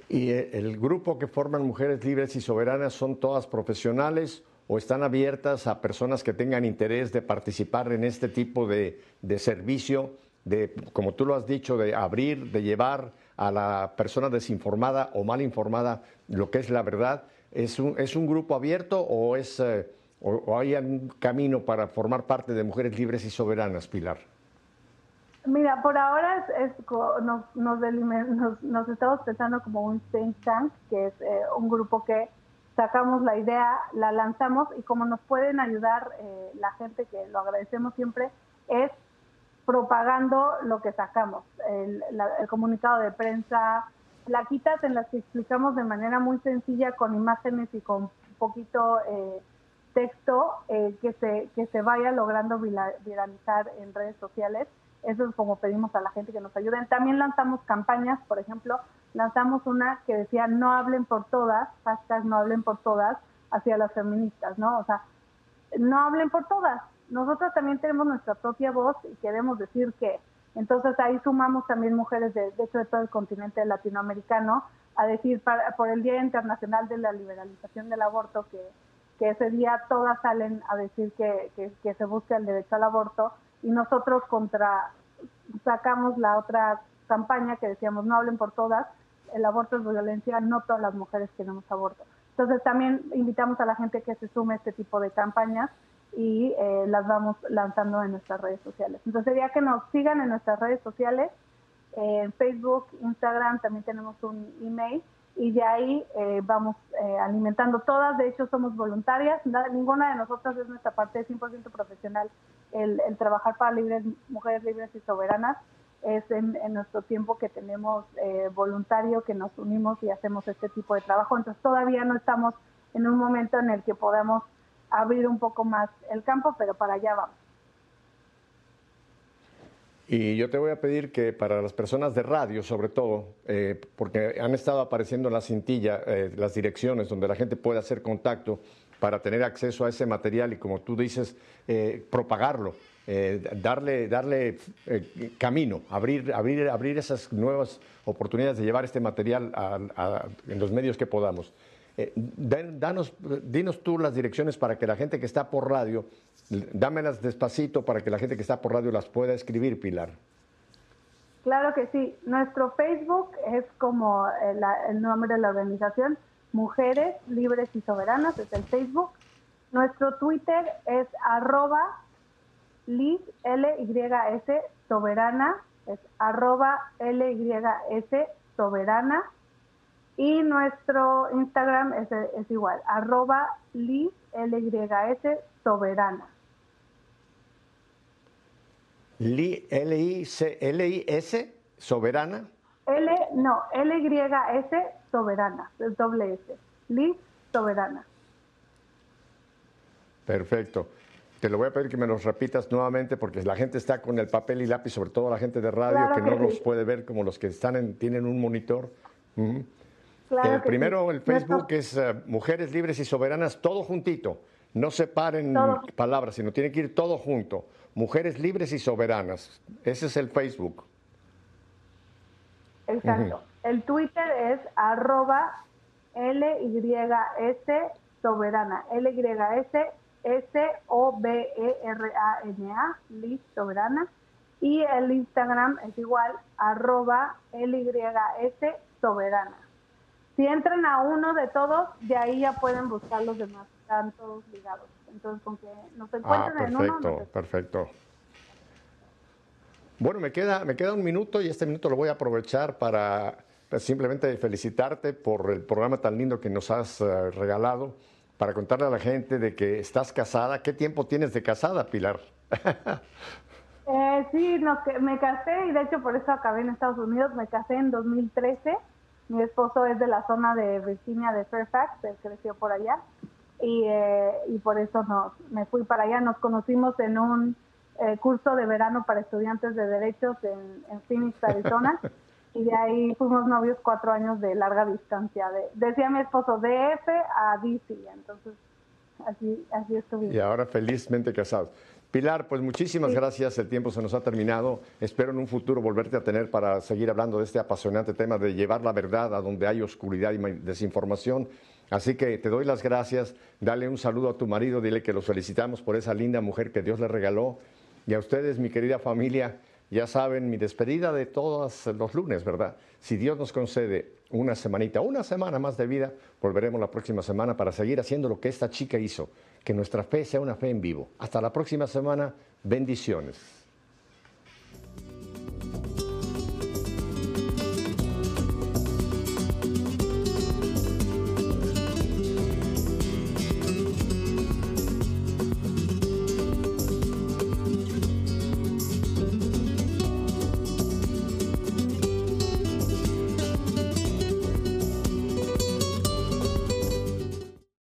¿Y eh, el grupo que forman Mujeres Libres y Soberanas son todas profesionales o están abiertas a personas que tengan interés de participar en este tipo de, servicio, de, como tú lo has dicho, de abrir, de llevar a la persona desinformada o mal informada lo que es la verdad? ¿Es un, es un grupo abierto o, es, eh, o, hay un camino para formar parte de Mujeres Libres y Soberanas, Pilar? Mira, por ahora es, nos, nos, estamos pensando como un think tank, que es eh, un grupo que sacamos la idea, la lanzamos y como nos pueden ayudar eh, la gente, que lo agradecemos siempre, es propagando lo que sacamos, el, comunicado de prensa, plaquitas en las que explicamos de manera muy sencilla con imágenes y con poquito eh, texto que, se, que se vaya logrando viralizar en redes sociales eso es como pedimos a la gente que nos ayuden. También lanzamos campañas, por ejemplo, lanzamos una que decía no hablen por todas, hashtag no hablen por todas, hacia las feministas, ¿no? O sea, no hablen por todas. Nosotras también tenemos nuestra propia voz y queremos decir que. Entonces ahí sumamos también mujeres de, de hecho de todo el continente latinoamericano a decir para, por el Día Internacional de la Liberalización del Aborto que, que ese día todas salen a decir que, que, que se busque el derecho al aborto y nosotros contra sacamos la otra campaña que decíamos no hablen por todas, el aborto es violencia, no todas las mujeres queremos aborto. Entonces también invitamos a la gente que se sume a este tipo de campañas y eh, las vamos lanzando en nuestras redes sociales. Entonces sería que nos sigan en nuestras redes sociales, en Facebook, Instagram, también tenemos un email y de ahí eh, vamos eh, alimentando todas. De hecho, somos voluntarias, ninguna de nosotras es nuestra parte 100% profesional. El, trabajar para libres, mujeres libres y soberanas es en, nuestro tiempo que tenemos eh, voluntario, que nos unimos y hacemos este tipo de trabajo. Entonces, todavía no estamos en un momento en el que podamos abrir un poco más el campo, pero para allá vamos. Y yo te voy a pedir que para las personas de radio, sobre todo, eh, porque han estado apareciendo en la cintilla eh, las direcciones donde la gente puede hacer contacto para tener acceso a ese material y, como tú dices, eh, propagarlo, darle, darle camino, abrir, abrir, abrir esas nuevas oportunidades de llevar este material en los medios que podamos. Danos, dinos tú las direcciones para que la gente que está por radio Dámelas despacito para que la gente que está por radio las pueda escribir, Pilar. Claro que sí. Nuestro Facebook es como el, nombre de la organización, Mujeres Libres y Soberanas, es el Facebook. Nuestro Twitter es arroba Liz, L-Y-S, soberana, es arroba soberana. Y nuestro Instagram es, es igual, arroba Liz, L-Y-S, soberana. L-I-S, soberana. L, no, L-Y-S, soberana, es doble S. Liz, soberana. Perfecto. Te lo voy a pedir que me los repitas nuevamente porque la gente está con el papel y lápiz, sobre todo la gente de radio que, no los puede ver como los que están en, tienen un monitor. El primero, el Facebook es eh, Mujeres Libres y Soberanas, todo juntito. No separen palabras, sino tiene que ir todo junto. Mujeres libres y soberanas. Ese es el Facebook. Exacto. El Twitter es arroba LYS soberana. LYS S-O-B-E-R-A-N-A, Liz Soberana. Y el Instagram es igual, arroba LYS Soberana. Si entran a uno de todos, de ahí ya pueden buscar los demás están todos ligados. Entonces, con que nos encuentren ah, en uno... Perfecto, perfecto. Bueno, me queda, me queda un minuto y este minuto lo voy a aprovechar para pues, simplemente felicitarte por el programa tan lindo que nos has eh, regalado, para contarle a la gente de que estás casada. ¿Qué tiempo tienes de casada, Pilar? eh, sí, no, me casé y de hecho por eso acabé en Estados Unidos. Me casé en 2013. Mi esposo es de la zona de Virginia, de Fairfax, él creció por allá y, eh, y por eso nos, me fui para allá. Nos conocimos en un eh, curso de verano para estudiantes de derechos en, en Phoenix, Arizona. y de ahí fuimos novios cuatro años de larga distancia. De, decía mi esposo, DF a DC. Entonces, así, así estuvimos. Y ahora felizmente casados. Pilar, pues muchísimas gracias. El tiempo se nos ha terminado. Espero en un futuro volverte a tener para seguir hablando de este apasionante tema de llevar la verdad a donde hay oscuridad y desinformación. Así que te doy las gracias. Dale un saludo a tu marido. Dile que los felicitamos por esa linda mujer que Dios le regaló. Y a ustedes, mi querida familia, ya saben, mi despedida de todos los lunes, ¿verdad? Si Dios nos concede una semanita, una semana más de vida, volveremos la próxima semana para seguir haciendo lo que esta chica hizo que nuestra fe sea una fe en vivo. Hasta la próxima semana. Bendiciones.